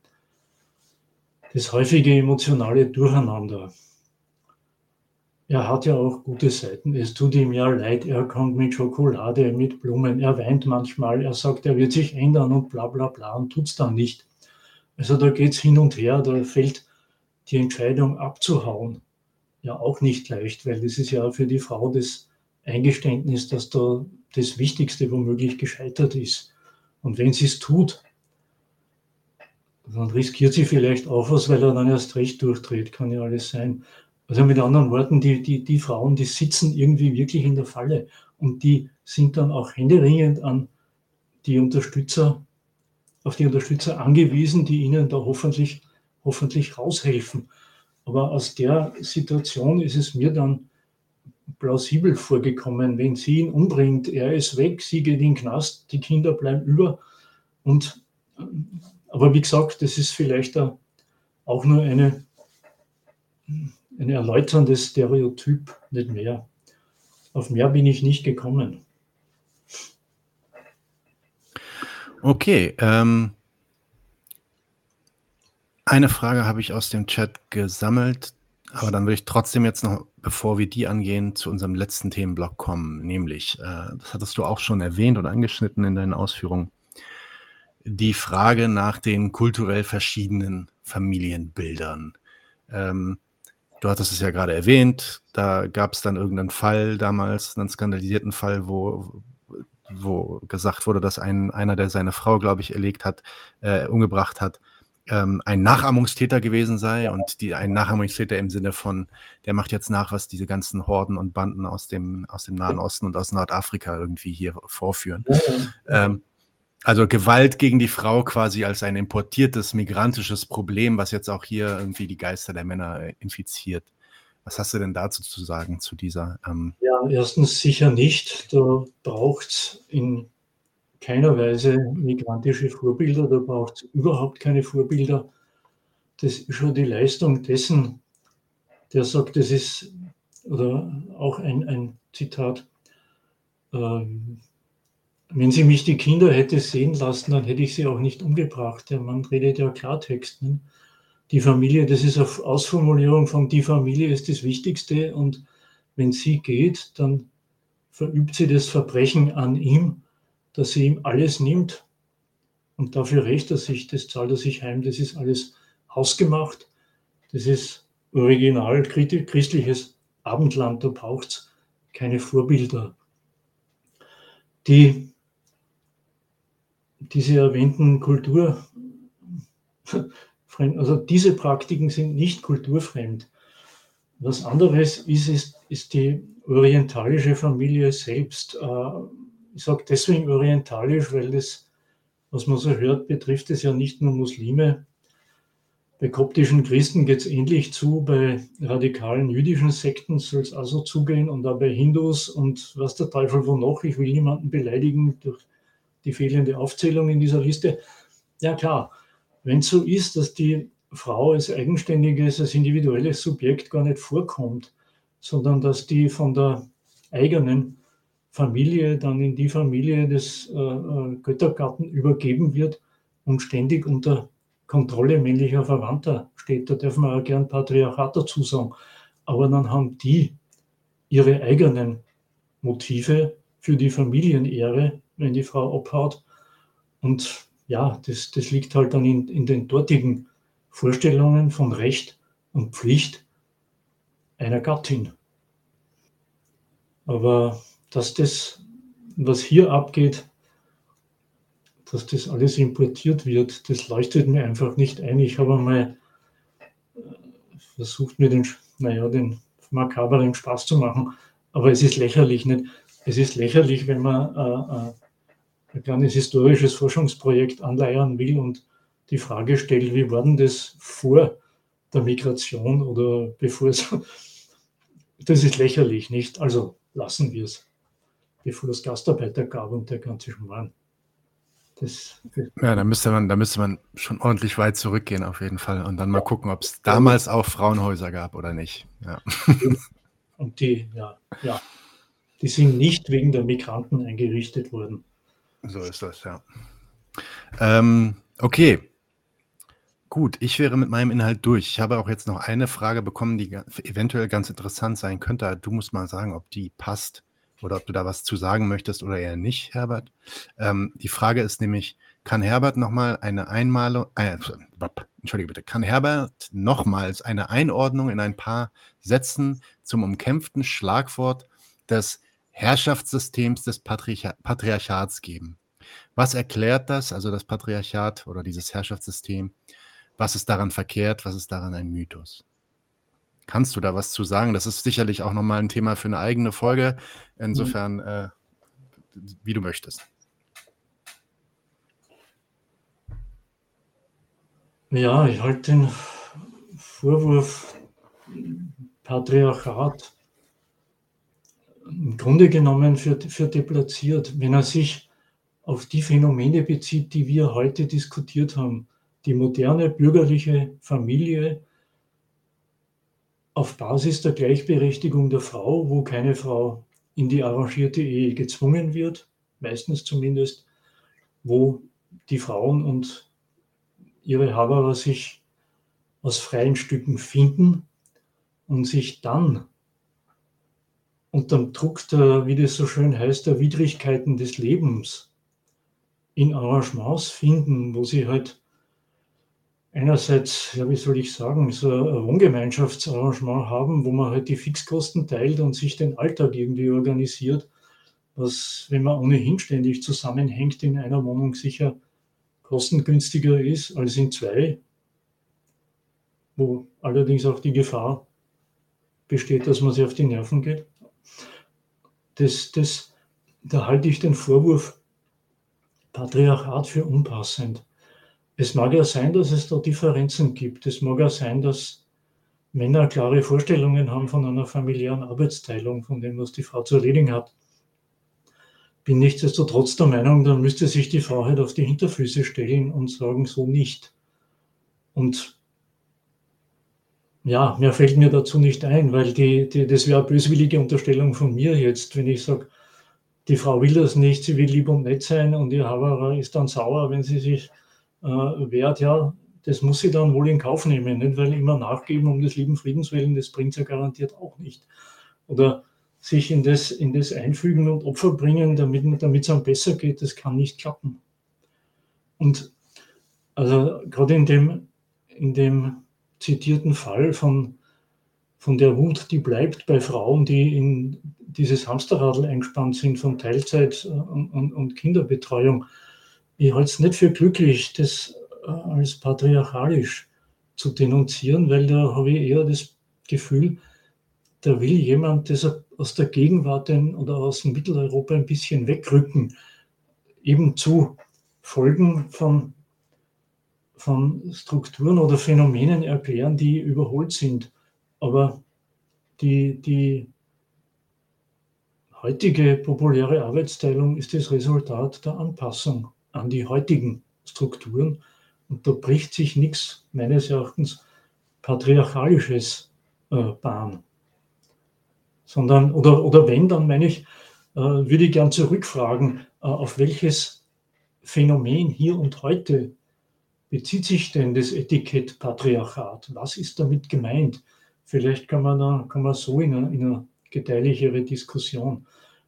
das häufige emotionale Durcheinander. Er hat ja auch gute Seiten. Es tut ihm ja leid, er kommt mit Schokolade, mit Blumen, er weint manchmal, er sagt, er wird sich ändern und bla bla bla und tut es dann nicht. Also da geht es hin und her, da fällt die Entscheidung abzuhauen ja auch nicht leicht, weil das ist ja für die Frau das Eingeständnis, dass da das Wichtigste womöglich gescheitert ist. Und wenn sie es tut, dann riskiert sie vielleicht auch was, weil er dann erst recht durchdreht, kann ja alles sein. Also mit anderen Worten, die, die, die Frauen, die sitzen irgendwie wirklich in der Falle und die sind dann auch händeringend an die Unterstützer, auf die Unterstützer angewiesen, die ihnen da hoffentlich, hoffentlich raushelfen. Aber aus der Situation ist es mir dann plausibel vorgekommen, wenn sie ihn umbringt, er ist weg, sie geht in den Knast, die Kinder bleiben über. Und, aber wie gesagt, das ist vielleicht auch nur eine ein erläuterndes Stereotyp, nicht mehr. Auf mehr bin ich nicht gekommen. Okay. Ähm, eine Frage habe ich aus dem Chat gesammelt, aber dann will ich trotzdem jetzt noch, bevor wir die angehen, zu unserem letzten Themenblock kommen, nämlich, äh, das hattest du auch schon erwähnt und angeschnitten in deinen Ausführungen, die Frage nach den kulturell verschiedenen Familienbildern. Ähm, Du hattest es ja gerade erwähnt, da gab es dann irgendeinen Fall damals, einen skandalisierten Fall, wo, wo gesagt wurde, dass ein, einer, der seine Frau, glaube ich, erlegt hat, äh, umgebracht hat, ähm, ein Nachahmungstäter gewesen sei und die, ein Nachahmungstäter im Sinne von, der macht jetzt nach, was diese ganzen Horden und Banden aus dem, aus dem Nahen Osten und aus Nordafrika irgendwie hier vorführen. Ja. Ähm, also Gewalt gegen die Frau quasi als ein importiertes migrantisches Problem, was jetzt auch hier irgendwie die Geister der Männer äh, infiziert. Was hast du denn dazu zu sagen, zu dieser? Ähm ja, erstens sicher nicht. Da braucht es in keiner Weise migrantische Vorbilder, da braucht es überhaupt keine Vorbilder. Das ist schon die Leistung dessen, der sagt, das ist, oder auch ein, ein Zitat, ähm, wenn sie mich die Kinder hätte sehen lassen, dann hätte ich sie auch nicht umgebracht. Der Mann redet ja Klartext. Ne? Die Familie, das ist eine Ausformulierung von die Familie ist das Wichtigste und wenn sie geht, dann verübt sie das Verbrechen an ihm, dass sie ihm alles nimmt und dafür rächt er sich, das zahlt er sich heim, das ist alles hausgemacht, das ist original christliches Abendland, da braucht es keine Vorbilder. Die diese erwähnten Kultur, also diese Praktiken sind nicht kulturfremd. Was anderes ist, ist, ist die orientalische Familie selbst. Ich sage deswegen orientalisch, weil das, was man so hört, betrifft es ja nicht nur Muslime. Bei koptischen Christen geht es ähnlich zu, bei radikalen jüdischen Sekten soll es also zugehen und auch bei Hindus und was der Teufel wo noch. Ich will niemanden beleidigen durch die fehlende Aufzählung in dieser Liste. Ja klar, wenn es so ist, dass die Frau als eigenständiges, als individuelles Subjekt gar nicht vorkommt, sondern dass die von der eigenen Familie dann in die Familie des äh, äh, Göttergatten übergeben wird und ständig unter Kontrolle männlicher Verwandter steht. Da dürfen wir auch gern Patriarchat dazu sagen. Aber dann haben die ihre eigenen Motive für die Familienehre, wenn die Frau abhaut. Und ja, das, das liegt halt dann in, in den dortigen Vorstellungen von Recht und Pflicht einer Gattin. Aber dass das, was hier abgeht, dass das alles importiert wird, das leuchtet mir einfach nicht ein. Ich habe einmal äh, versucht, mir den, naja, den makaberen Spaß zu machen, aber es ist lächerlich nicht. Es ist lächerlich, wenn man äh, äh, ein kleines historisches Forschungsprojekt anleiern will und die Frage stellt, wie war denn das vor der Migration oder bevor es. Das ist lächerlich, nicht? Also lassen wir es, bevor Gastarbeiter gab und der ganze Schmarrn. Das, ja, da müsste man, da müsste man schon ordentlich weit zurückgehen auf jeden Fall und dann mal gucken, ob es damals auch Frauenhäuser gab oder nicht. Ja. Und die, ja, ja, die sind nicht wegen der Migranten eingerichtet worden. So ist das, ja. Ähm, okay. Gut, ich wäre mit meinem Inhalt durch. Ich habe auch jetzt noch eine Frage bekommen, die eventuell ganz interessant sein könnte. Du musst mal sagen, ob die passt oder ob du da was zu sagen möchtest oder eher nicht, Herbert. Ähm, die Frage ist nämlich, kann Herbert nochmal eine Einmalung, äh, entschuldige bitte, kann Herbert nochmals eine Einordnung in ein paar Sätzen zum umkämpften Schlagwort des Herrschaftssystems des Patriarch Patriarchats geben? Was erklärt das, also das Patriarchat oder dieses Herrschaftssystem? Was ist daran verkehrt? Was ist daran ein Mythos? Kannst du da was zu sagen? Das ist sicherlich auch nochmal ein Thema für eine eigene Folge. Insofern, mhm. äh, wie du möchtest. Ja, ich halte den Vorwurf Patriarchat im Grunde genommen für, für deplatziert, wenn er sich auf die Phänomene bezieht, die wir heute diskutiert haben. Die moderne bürgerliche Familie, auf Basis der Gleichberechtigung der Frau, wo keine Frau in die arrangierte Ehe gezwungen wird, meistens zumindest, wo die Frauen und ihre Haberer sich aus freien Stücken finden und sich dann unter dem Druck der, wie das so schön heißt, der Widrigkeiten des Lebens in Arrangements finden, wo sie halt einerseits, ja, wie soll ich sagen, so ein Wohngemeinschaftsarrangement haben, wo man halt die Fixkosten teilt und sich den Alltag irgendwie organisiert, was, wenn man ohnehin ständig zusammenhängt, in einer Wohnung sicher kostengünstiger ist als in zwei, wo allerdings auch die Gefahr besteht, dass man sich auf die Nerven geht. Das, das, da halte ich den Vorwurf Patriarchat für unpassend. Es mag ja sein, dass es da Differenzen gibt. Es mag ja sein, dass Männer klare Vorstellungen haben von einer familiären Arbeitsteilung, von dem, was die Frau zu erledigen hat. Bin nichtsdestotrotz der Meinung, dann müsste sich die Frau halt auf die Hinterfüße stellen und sagen, so nicht. Und ja, mehr fällt mir dazu nicht ein, weil die, die, das wäre eine böswillige Unterstellung von mir jetzt, wenn ich sage, die Frau will das nicht, sie will lieb und nett sein und ihr Haberer ist dann sauer, wenn sie sich äh, wert, ja, das muss sie dann wohl in Kauf nehmen, nicht? weil immer nachgeben um des lieben Friedens willen, das bringt sie ja garantiert auch nicht. Oder sich in das, in das einfügen und Opfer bringen, damit, es einem besser geht, das kann nicht klappen. Und also gerade in dem, in dem zitierten Fall von, von der Wut, die bleibt bei Frauen, die in dieses Hamsterradl eingespannt sind von Teilzeit und, und, und Kinderbetreuung, ich halte es nicht für glücklich, das äh, als patriarchalisch zu denunzieren, weil da habe ich eher das Gefühl, da will jemand das aus der Gegenwart oder aus Mitteleuropa ein bisschen wegrücken, eben zu Folgen von, von Strukturen oder Phänomenen erklären, die überholt sind. Aber die, die heutige populäre Arbeitsteilung ist das Resultat der Anpassung an die heutigen Strukturen. Und da bricht sich nichts meines Erachtens patriarchalisches äh, Bahn. sondern, oder, oder wenn, dann meine ich, äh, würde ich gern zurückfragen, äh, auf welches Phänomen hier und heute bezieht sich denn das Etikett Patriarchat? Was ist damit gemeint? Vielleicht kann man, da, kann man so in eine, in eine gedeihlichere Diskussion.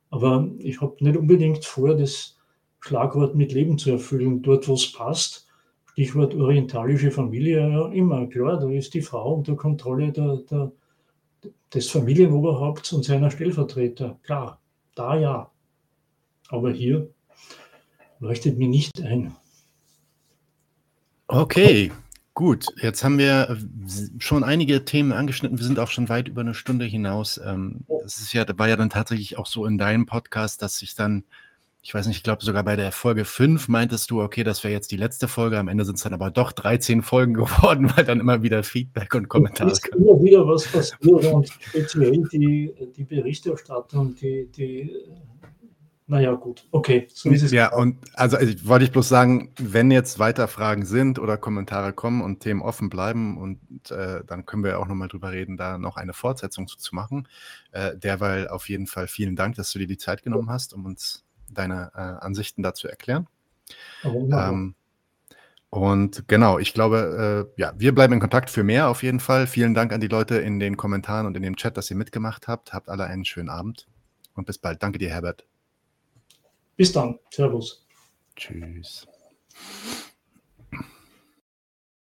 Aber ich habe nicht unbedingt vor, das Schlagwort mit Leben zu erfüllen, dort wo es passt. Stichwort orientalische Familie, ja, immer klar, da ist die Frau unter Kontrolle der, der, des Familienoberhaupts und seiner Stellvertreter. Klar, da ja. Aber hier leuchtet mir nicht ein. Okay, gut. Jetzt haben wir schon einige Themen angeschnitten. Wir sind auch schon weit über eine Stunde hinaus. Ähm, das ist ja, war ja dann tatsächlich auch so in deinem Podcast, dass sich dann, ich weiß nicht, ich glaube sogar bei der Folge 5 meintest du, okay, das wäre jetzt die letzte Folge. Am Ende sind es dann aber doch 13 Folgen geworden, weil dann immer wieder Feedback und Kommentare kamen. Immer wieder was passiert und speziell die, die Berichterstattung, die, die naja, gut, okay, so ist es. Ja, und also, also wollte ich bloß sagen, wenn jetzt weiter Fragen sind oder Kommentare kommen und Themen offen bleiben, und äh, dann können wir auch nochmal drüber reden, da noch eine Fortsetzung zu, zu machen. Äh, derweil auf jeden Fall vielen Dank, dass du dir die Zeit genommen hast, um uns deine äh, Ansichten dazu erklären. Ähm, und genau, ich glaube, äh, ja, wir bleiben in Kontakt für mehr auf jeden Fall. Vielen Dank an die Leute in den Kommentaren und in dem Chat, dass ihr mitgemacht habt. Habt alle einen schönen Abend und bis bald. Danke dir, Herbert. Bis dann. Servus. Tschüss.